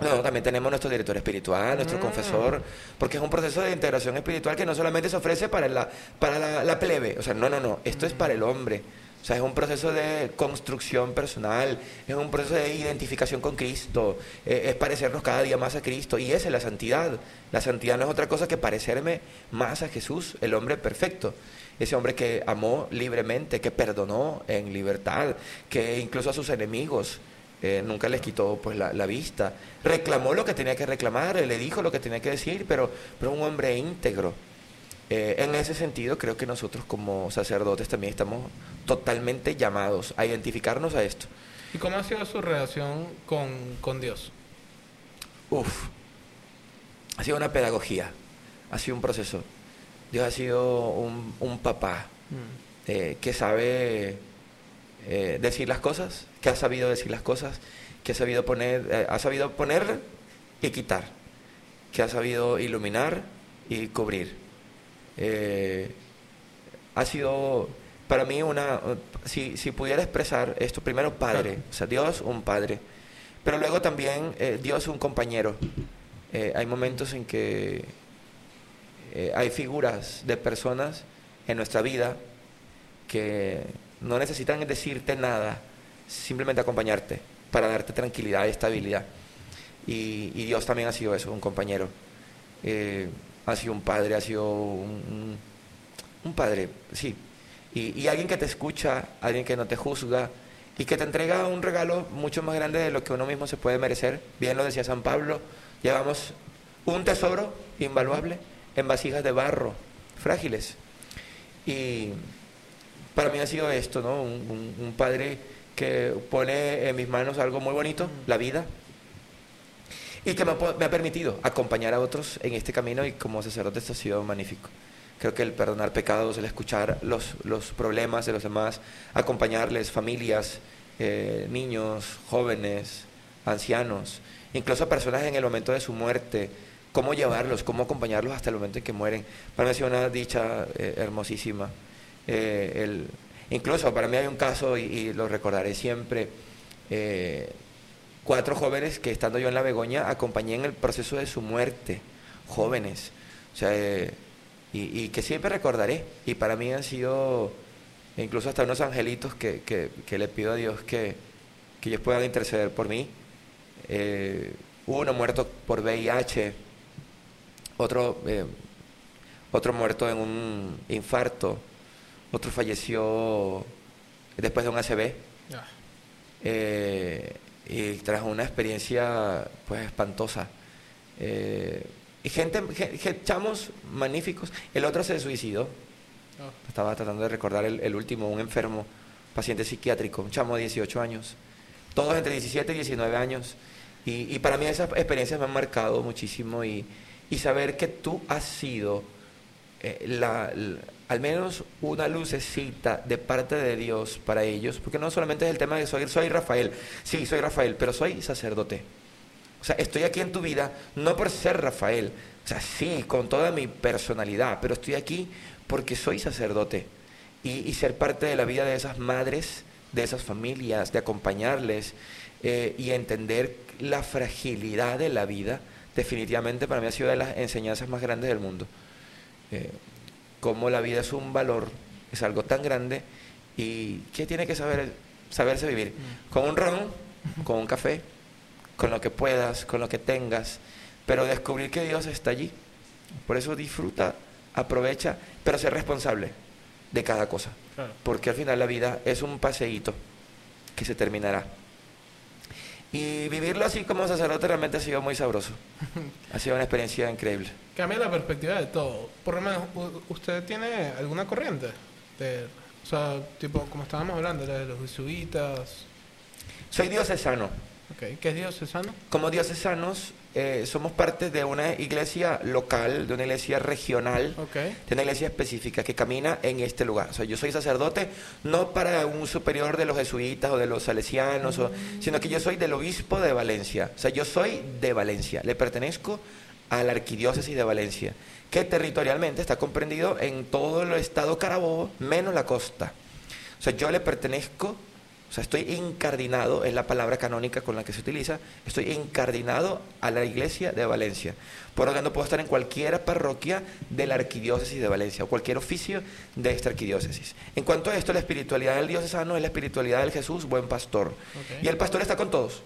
No, también tenemos nuestro director espiritual, nuestro mm. confesor, porque es un proceso de integración espiritual que no solamente se ofrece para la, para la, la plebe. O sea, no, no, no. Esto es para el hombre. Sea, es un proceso de construcción personal, es un proceso de identificación con Cristo, eh, es parecernos cada día más a Cristo. Y esa es la santidad. La santidad no es otra cosa que parecerme más a Jesús, el hombre perfecto. Ese hombre que amó libremente, que perdonó en libertad, que incluso a sus enemigos eh, nunca les quitó pues la, vista. Reclamó lo que tenía que reclamar, le dijo lo que tenía que decir, pero, pero un hombre íntegro. Eh, en ese sentido, creo que nosotros como sacerdotes también estamos totalmente llamados a identificarnos a esto. ¿Y cómo ha sido su relación con, con Dios? Uf, ha sido una pedagogía, ha sido un proceso. Dios ha sido un, un papá mm. eh, que sabe eh, decir las cosas, que ha sabido decir las cosas, que ha sabido poner, ha sabido poner y quitar, que ha sabido iluminar y cubrir eh, ha sido para mí una, si, si, pudiera expresar esto, primero padre, o sea, Dios un padre, pero luego también eh, Dios un compañero. Eh, hay momentos en que hay figuras de personas en nuestra vida que no necesitan decirte nada, simplemente acompañarte para darte tranquilidad y estabilidad. Y, y Dios también ha sido eso, un compañero ha sido un padre, ha sido un, padre, sí. Y, y, alguien que te escucha, alguien que no te juzga, y que te entrega un regalo mucho más grande de lo que uno mismo se puede merecer. Bien lo decía San Pablo, llevamos un tesoro invaluable en vasijas de barro, frágiles. Y para mí ha sido esto, ¿no? Un, padre que pone en mis manos algo muy bonito, la vida, y que me ha, permitido acompañar a otros en este camino y como sacerdote esto ha sido magnífico. Creo que el perdonar pecados, el escuchar los, los problemas de los demás, acompañarles, familias, eh, niños, jóvenes, ancianos, incluso personas en el momento de su muerte, cómo llevarlos, cómo acompañarlos hasta el momento en que mueren. Para mí ha sido una dicha eh, hermosísima. Eh, el, incluso para mí hay un caso, y, lo recordaré siempre, cuatro jóvenes que estando yo en la Begoña acompañé en el proceso de su muerte, jóvenes. O sea, y, que siempre recordaré. Y para mí han sido incluso hasta unos angelitos que, que, le pido a Dios que, que ellos puedan interceder por mí. Eh, uno muerto por VIH, otro, eh, otro muerto en un infarto, otro falleció después de un ACV. Eh, y tras una experiencia pues espantosa. Y gente, chamos magníficos. El otro se suicidó. Oh. Estaba tratando de recordar el, último, un enfermo, paciente psiquiátrico, un chamo de 18 años. Todos entre 17 y 19 años. Y, para mí esas experiencias me han marcado muchísimo y, saber que tú has sido eh, la, al menos una lucecita de parte de Dios para ellos, porque no solamente es el tema de soy, soy Rafael, sí, soy Rafael, pero soy sacerdote. O sea, estoy aquí en tu vida no por ser Rafael, o sea, sí, con toda mi personalidad, pero estoy aquí porque soy sacerdote y, ser parte de la vida de esas madres, de esas familias, de acompañarles eh, y entender la fragilidad de la vida, definitivamente para mí ha sido de las enseñanzas más grandes del mundo. Eh, cómo la vida es un valor, es algo tan grande y que tiene que saber, saberse vivir. Mm. Con un ron, con un café, con lo que puedas, con lo que tengas, pero descubrir que Dios está allí. Por eso disfruta, aprovecha, pero ser responsable de cada cosa. Porque al final la vida es un paseíto que se terminará. Y vivirlo así como sacerdote realmente ha sido muy sabroso. ha sido una experiencia increíble. Cambia la perspectiva de todo. Por lo menos, ¿usted tiene alguna corriente? De, o sea, tipo, como estábamos hablando, de los jesuitas. Soy diocesano. Okay. ¿Qué es diocesano? Como diocesanos eh, somos parte de una iglesia local, de una iglesia regional, de una iglesia específica que camina en este lugar. O sea, yo soy sacerdote no para un superior de los jesuitas o de los salesianos, sino que yo soy del obispo de Valencia. O sea, yo soy de Valencia, le pertenezco a la arquidiócesis de Valencia, que territorialmente está comprendido en todo el estado Carabobo, menos la costa. O sea, yo le pertenezco o sea, estoy incardinado, es la palabra canónica con la que se utiliza, estoy incardinado a la iglesia de Valencia. Por lo tanto, puedo estar en cualquier parroquia de la arquidiócesis de Valencia o cualquier oficio de esta arquidiócesis. En cuanto a esto, la espiritualidad del diocesano es la espiritualidad del Jesús, buen pastor. Y el pastor está con todos.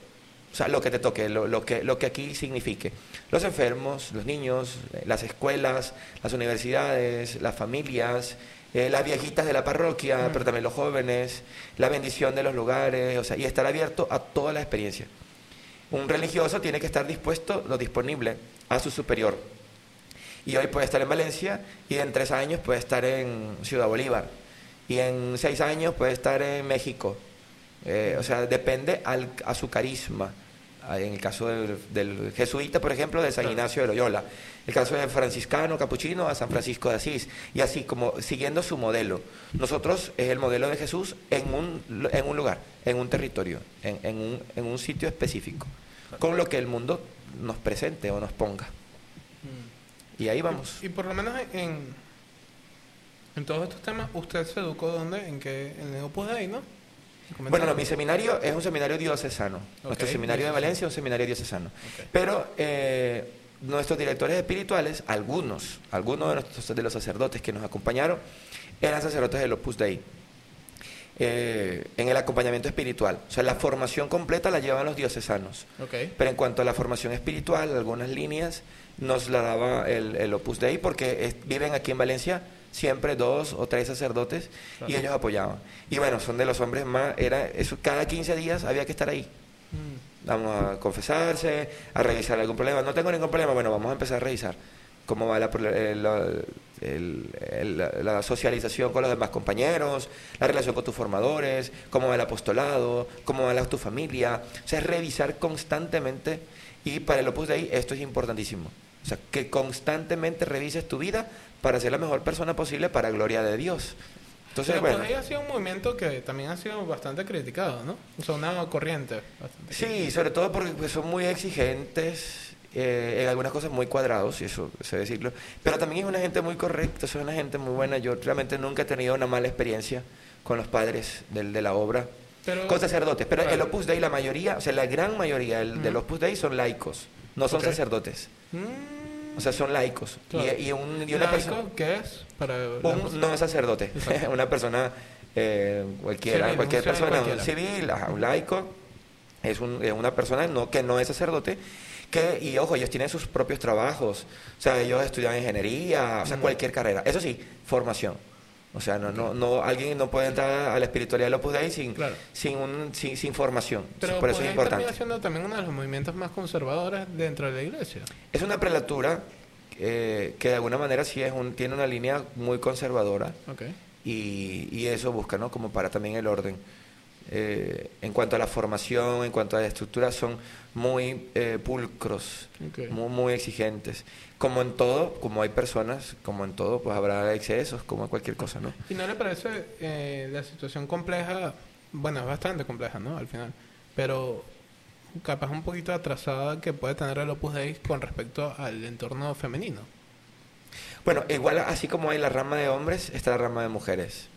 O sea, lo que te toque, lo, que, lo que aquí signifique. Los enfermos, los niños, las escuelas, las universidades, las familias, eh, las viejitas de la parroquia, pero también los jóvenes, la bendición de los lugares, o sea, y estar abierto a toda la experiencia. Un religioso tiene que estar dispuesto, lo disponible, a su superior. Y hoy puede estar en Valencia y en tres años puede estar en Ciudad Bolívar. Y en seis años puede estar en México. Eh, o sea, depende a su carisma. En el caso del, jesuita, por ejemplo, de San Ignacio de Loyola. El caso del franciscano capuchino a San Francisco de Asís. Y así como siguiendo su modelo. Nosotros es el modelo de Jesús en un, en un lugar, en un territorio, en, en, un, en un sitio específico. Con lo que el mundo nos presente o nos ponga. Mm. Y ahí vamos. Y, por lo menos en, en todos estos temas, ¿usted se educó dónde? ¿En qué? En el Opus Dei, ¿no? Bueno, no, mi seminario es un seminario diocesano. Nuestro seminario de Valencia es un seminario diocesano. Pero eh, nuestros directores espirituales, algunos, algunos de, de los sacerdotes que nos acompañaron, eran sacerdotes del Opus Dei. Eh, en el acompañamiento espiritual. O sea, la formación completa la llevan los diocesanos. Pero en cuanto a la formación espiritual, algunas líneas nos la daba el, Opus Dei porque viven aquí en Valencia siempre dos o tres sacerdotes y ellos apoyaban. Y bueno, son de los hombres más, era eso, cada 15 días había que estar ahí. Mm. Vamos a confesarse, a revisar algún problema. No tengo ningún problema, bueno, vamos a empezar a revisar cómo va la, la, el- el- la- la socialización con los demás compañeros, la relación con tus formadores, cómo va el apostolado, cómo va la, tu familia. O sea, revisar constantemente y para el Opus Dei esto es importantísimo. O sea, que constantemente revises tu vida para ser la mejor persona posible para gloria de Dios. Entonces, Pero bueno. por ahí ha sido un movimiento que también ha sido bastante criticado, ¿no? O sea, una corriente bastante Sí, sobre todo porque pues, son muy exigentes, eh, en algunas cosas muy cuadrados, y eso se debe decirlo. Pero también es una gente muy correcta, es una gente muy buena. Yo realmente nunca he tenido una mala experiencia con los padres del, de la obra, Pero- con sacerdotes. Pero el. Opus Dei, la mayoría, o sea, la gran mayoría del, del Ujú. Opus Dei son laicos, no son Ok. sacerdotes. Mm, O sea, son laicos. claro. Y, y un- y una ¿Laico persona. qué es? Para Un no sacerdote, una persona eh, cualquiera, Civil, cualquier persona, cualquiera. un civil, ajá, un laico, es, un- es una persona no, que no es sacerdote, que, y ojo, ellos tienen sus propios trabajos, o sea, ellos estudian ingeniería, o sea, Ujú. cualquier carrera. Eso sí, formación. O sea, no, no, no, alguien no puede entrar a la espiritualidad del Opus Dei sin, Claro. sin, un, sin, sin formación. Pero Por eso es importante. siendo también uno de los movimientos más conservadores dentro de la iglesia. Es una prelatura eh, que de alguna manera sí es un, tiene una línea muy conservadora. Ok. y, y eso busca, ¿no? Como para también el orden. Eh, en cuanto a la formación, en cuanto a la estructura, son muy eh, pulcros, muy, muy exigentes. Como en todo, como hay personas, como en todo, pues habrá excesos, como en cualquier cosa, ¿no? ¿Y no le parece eh, la situación compleja? Bueno, es bastante compleja, ¿no? Al final. Pero capaz un poquito atrasada que puede tener el Opus Dei con respecto al entorno femenino. Bueno, igual así como hay la rama de hombres, está la rama de mujeres.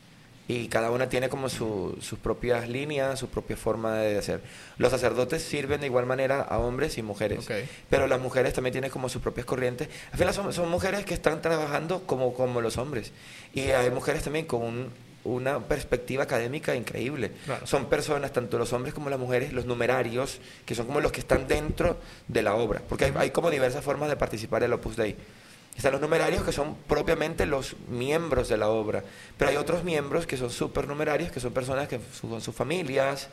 Y cada una tiene como su- sus propias líneas, su propia forma de hacer. Los sacerdotes sirven de igual manera a hombres y mujeres. Ok. Pero las mujeres también tienen como sus propias corrientes. Al final son, son mujeres que están trabajando como, como los hombres. Y hay mujeres también con un- una perspectiva académica increíble. Claro. Son personas, tanto los hombres como las mujeres, los numerarios, que son como los que están dentro de la obra. Porque hay, hay como diversas formas de participar en el Opus Dei. Están los numerarios que son propiamente los miembros de la obra, pero hay otros miembros que son supernumerarios, que son personas que con sus familias,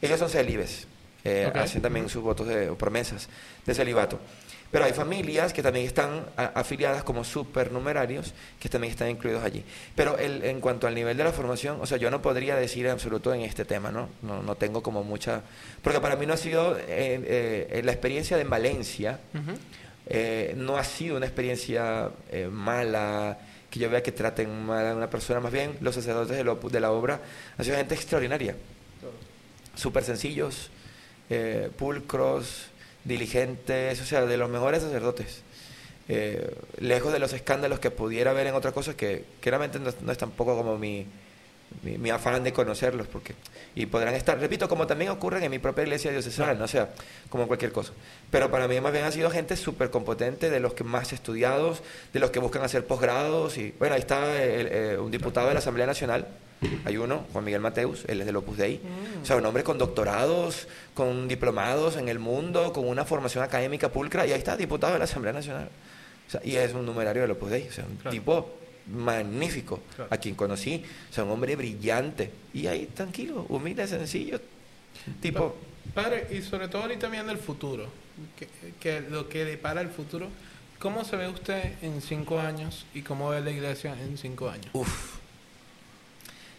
ellos son célibes, eh, Ok. hacen también sus votos de, o promesas de celibato. Pero hay familias que también están a- afiliadas como supernumerarios, que también están incluidos allí. Pero el- en cuanto al nivel de la formación, o sea, yo no podría decir en absoluto en este tema, ¿no? No, no tengo como mucha... Porque para mí no ha sido eh, eh, la experiencia de Valencia, Ujú. Eh, no ha sido una experiencia eh, mala, que yo vea que traten mal a una persona, más bien los sacerdotes de, lo- de la obra han sido gente extraordinaria, súper sencillos, eh, pulcros, diligentes, o sea, de los mejores sacerdotes. Lejos de los escándalos que pudiera haber en otras cosas que, no, no es tampoco como mi, mi, mi afán de conocerlos, porque y podrán estar, repito, como también ocurre en mi propia iglesia diocesana, o sea, como cualquier cosa. Pero para mí más bien ha sido gente súper competente, de los que más estudiados, de los que buscan hacer posgrados, y bueno, ahí está el- eh, un diputado de la Asamblea Nacional, hay uno, Juan Miguel Mateus, él es del Opus Dei, o sea, un hombre con doctorados, con diplomados en el mundo, con una formación académica pulcra, y ahí está, diputado de la Asamblea Nacional. O sea, y es un numerario del Opus Dei, o sea, un Claro. tipo magnífico, Claro. a quien conocí, o sea, un hombre brillante, y ahí tranquilo, humilde, sencillo, tipo... Padre, y sobre todo ahorita viendo el futuro, que, que lo que depara el futuro, ¿cómo se ve usted en cinco años y cómo ve la iglesia en cinco años? Uf.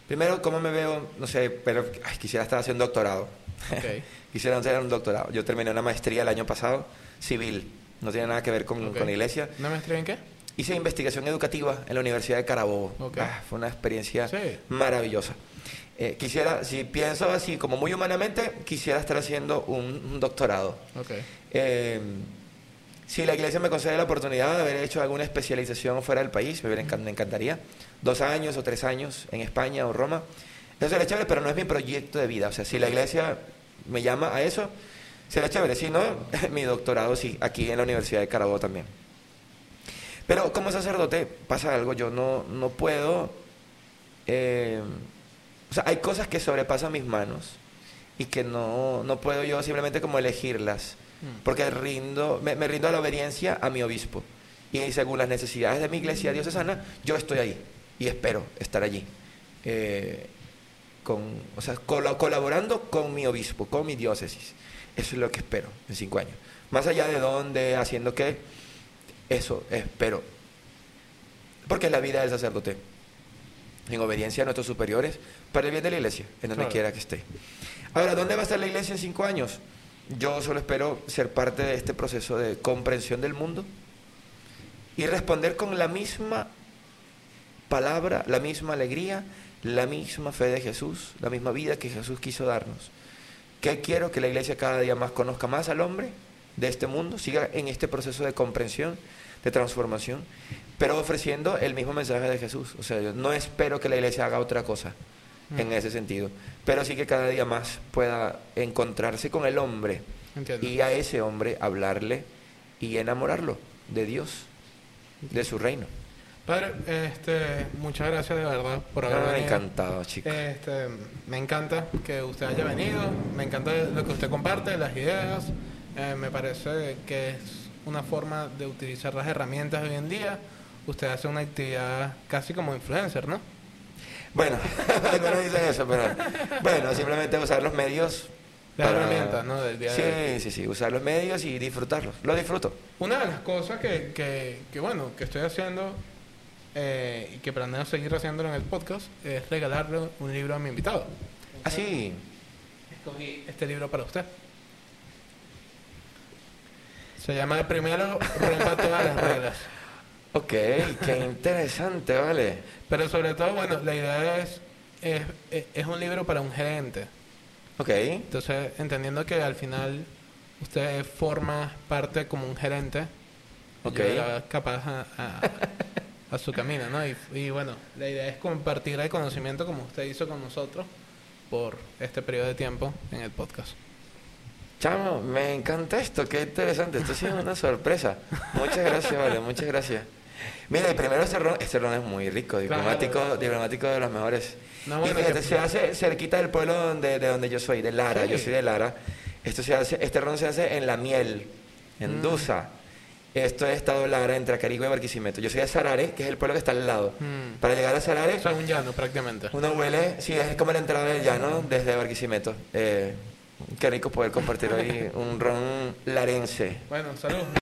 Primero, ¿cómo me veo? No sé, pero ay, quisiera estar haciendo doctorado. Ok. quisiera hacer un doctorado. Yo terminé una maestría el año pasado, civil. No tiene nada que ver con, con la iglesia. ¿Una maestría en qué? Hice investigación educativa en la Universidad de Carabobo. Ok. Ah, fue una experiencia Sí. maravillosa. Eh, quisiera, si pienso así, como muy humanamente, quisiera estar haciendo un, un doctorado. Ok. Eh, si la iglesia me concede la oportunidad de haber hecho alguna especialización fuera del país, me, encan- me encantaría. Dos años o tres años en España o Roma. Eso sería chévere, pero no es mi proyecto de vida. O sea, si la iglesia me llama a eso, será chévere. Si no, mi doctorado sí, aquí en la Universidad de Carabobo también. Pero como sacerdote pasa algo, yo no, no puedo... eh, o sea, hay cosas que sobrepasan mis manos y que no, no puedo yo simplemente como elegirlas, Mm. porque rindo, me, me rindo a la obediencia a mi obispo. Y según las necesidades de mi iglesia diocesana, yo estoy ahí. y espero estar allí. Eh, con, o sea, col- colaborando con mi obispo, con mi diócesis. Eso es lo que espero en cinco años. Más allá de dónde, haciendo qué, eso espero. Porque es la vida del sacerdote. En obediencia a nuestros superiores, para el bien de la iglesia, en donde Claro. quiera que esté. Ahora, ¿dónde va a estar la iglesia en cinco años? Yo solo espero ser parte de este proceso de comprensión del mundo y responder con la misma palabra, la misma alegría, la misma fe de Jesús, la misma vida que Jesús quiso darnos. ¿Qué quiero? Que la iglesia cada día más conozca más al hombre de este mundo, siga en este proceso de comprensión, de transformación, pero ofreciendo el mismo mensaje de Jesús. O sea, yo no espero que la iglesia haga otra cosa en ese sentido, pero sí que cada día más pueda encontrarse con el hombre Entiendo. y a ese hombre hablarle y enamorarlo de Dios, de su reino. Padre, este, muchas gracias de verdad por haber Ah, venido. encantado, chico. Este, me encanta que usted haya venido, me encanta lo que usted comparte, las ideas. Eh, me parece que es una forma de utilizar las herramientas de hoy en día. Usted hace una actividad casi como influencer, ¿no? Bueno, algunos dicen eso, pero bueno, simplemente usar los medios. Las herramientas, ¿no? Del día sí, de sí, sí, usar los medios y disfrutarlos. Lo disfruto. Una de las cosas que, que, que, bueno, que estoy haciendo eh, y que planeo seguir haciéndolo en el podcast es regalarle un libro a mi invitado. Así. Escogí este libro para usted. Se llama Primero rompa todas las reglas. Ok, qué interesante, vale. Pero sobre todo, bueno, la idea es, es, es- un libro para un gerente. Ok, Entonces, entendiendo que al final usted forma parte como un gerente, Ok. capaz a, a- a su camino, ¿no? Y, y bueno, la idea es compartir el conocimiento como usted hizo con nosotros por este periodo de tiempo en el podcast. Chamo, me encanta esto, qué interesante. Esto sí es una sorpresa. Muchas gracias, vale, muchas gracias. Mira, y primero este ron, este ron es muy rico, diplomático, Claro. diplomático de los mejores. No, y bueno, fíjate, que- se hace cerquita del pueblo donde, de donde yo soy, de Lara. Sí. Yo soy de Lara. Esto se hace, este ron se hace en La Miel, en Mm. Dusa. Esto es Estado Lara, entre Acarigua y Barquisimeto. Yo soy de Sarare, que es el pueblo que está al lado. Mm. Para llegar a Sarare, es un llano prácticamente. uno huele, sí, es como la entrada del llano desde Barquisimeto. Eh, qué rico poder compartir hoy un ron larense. Bueno, salud.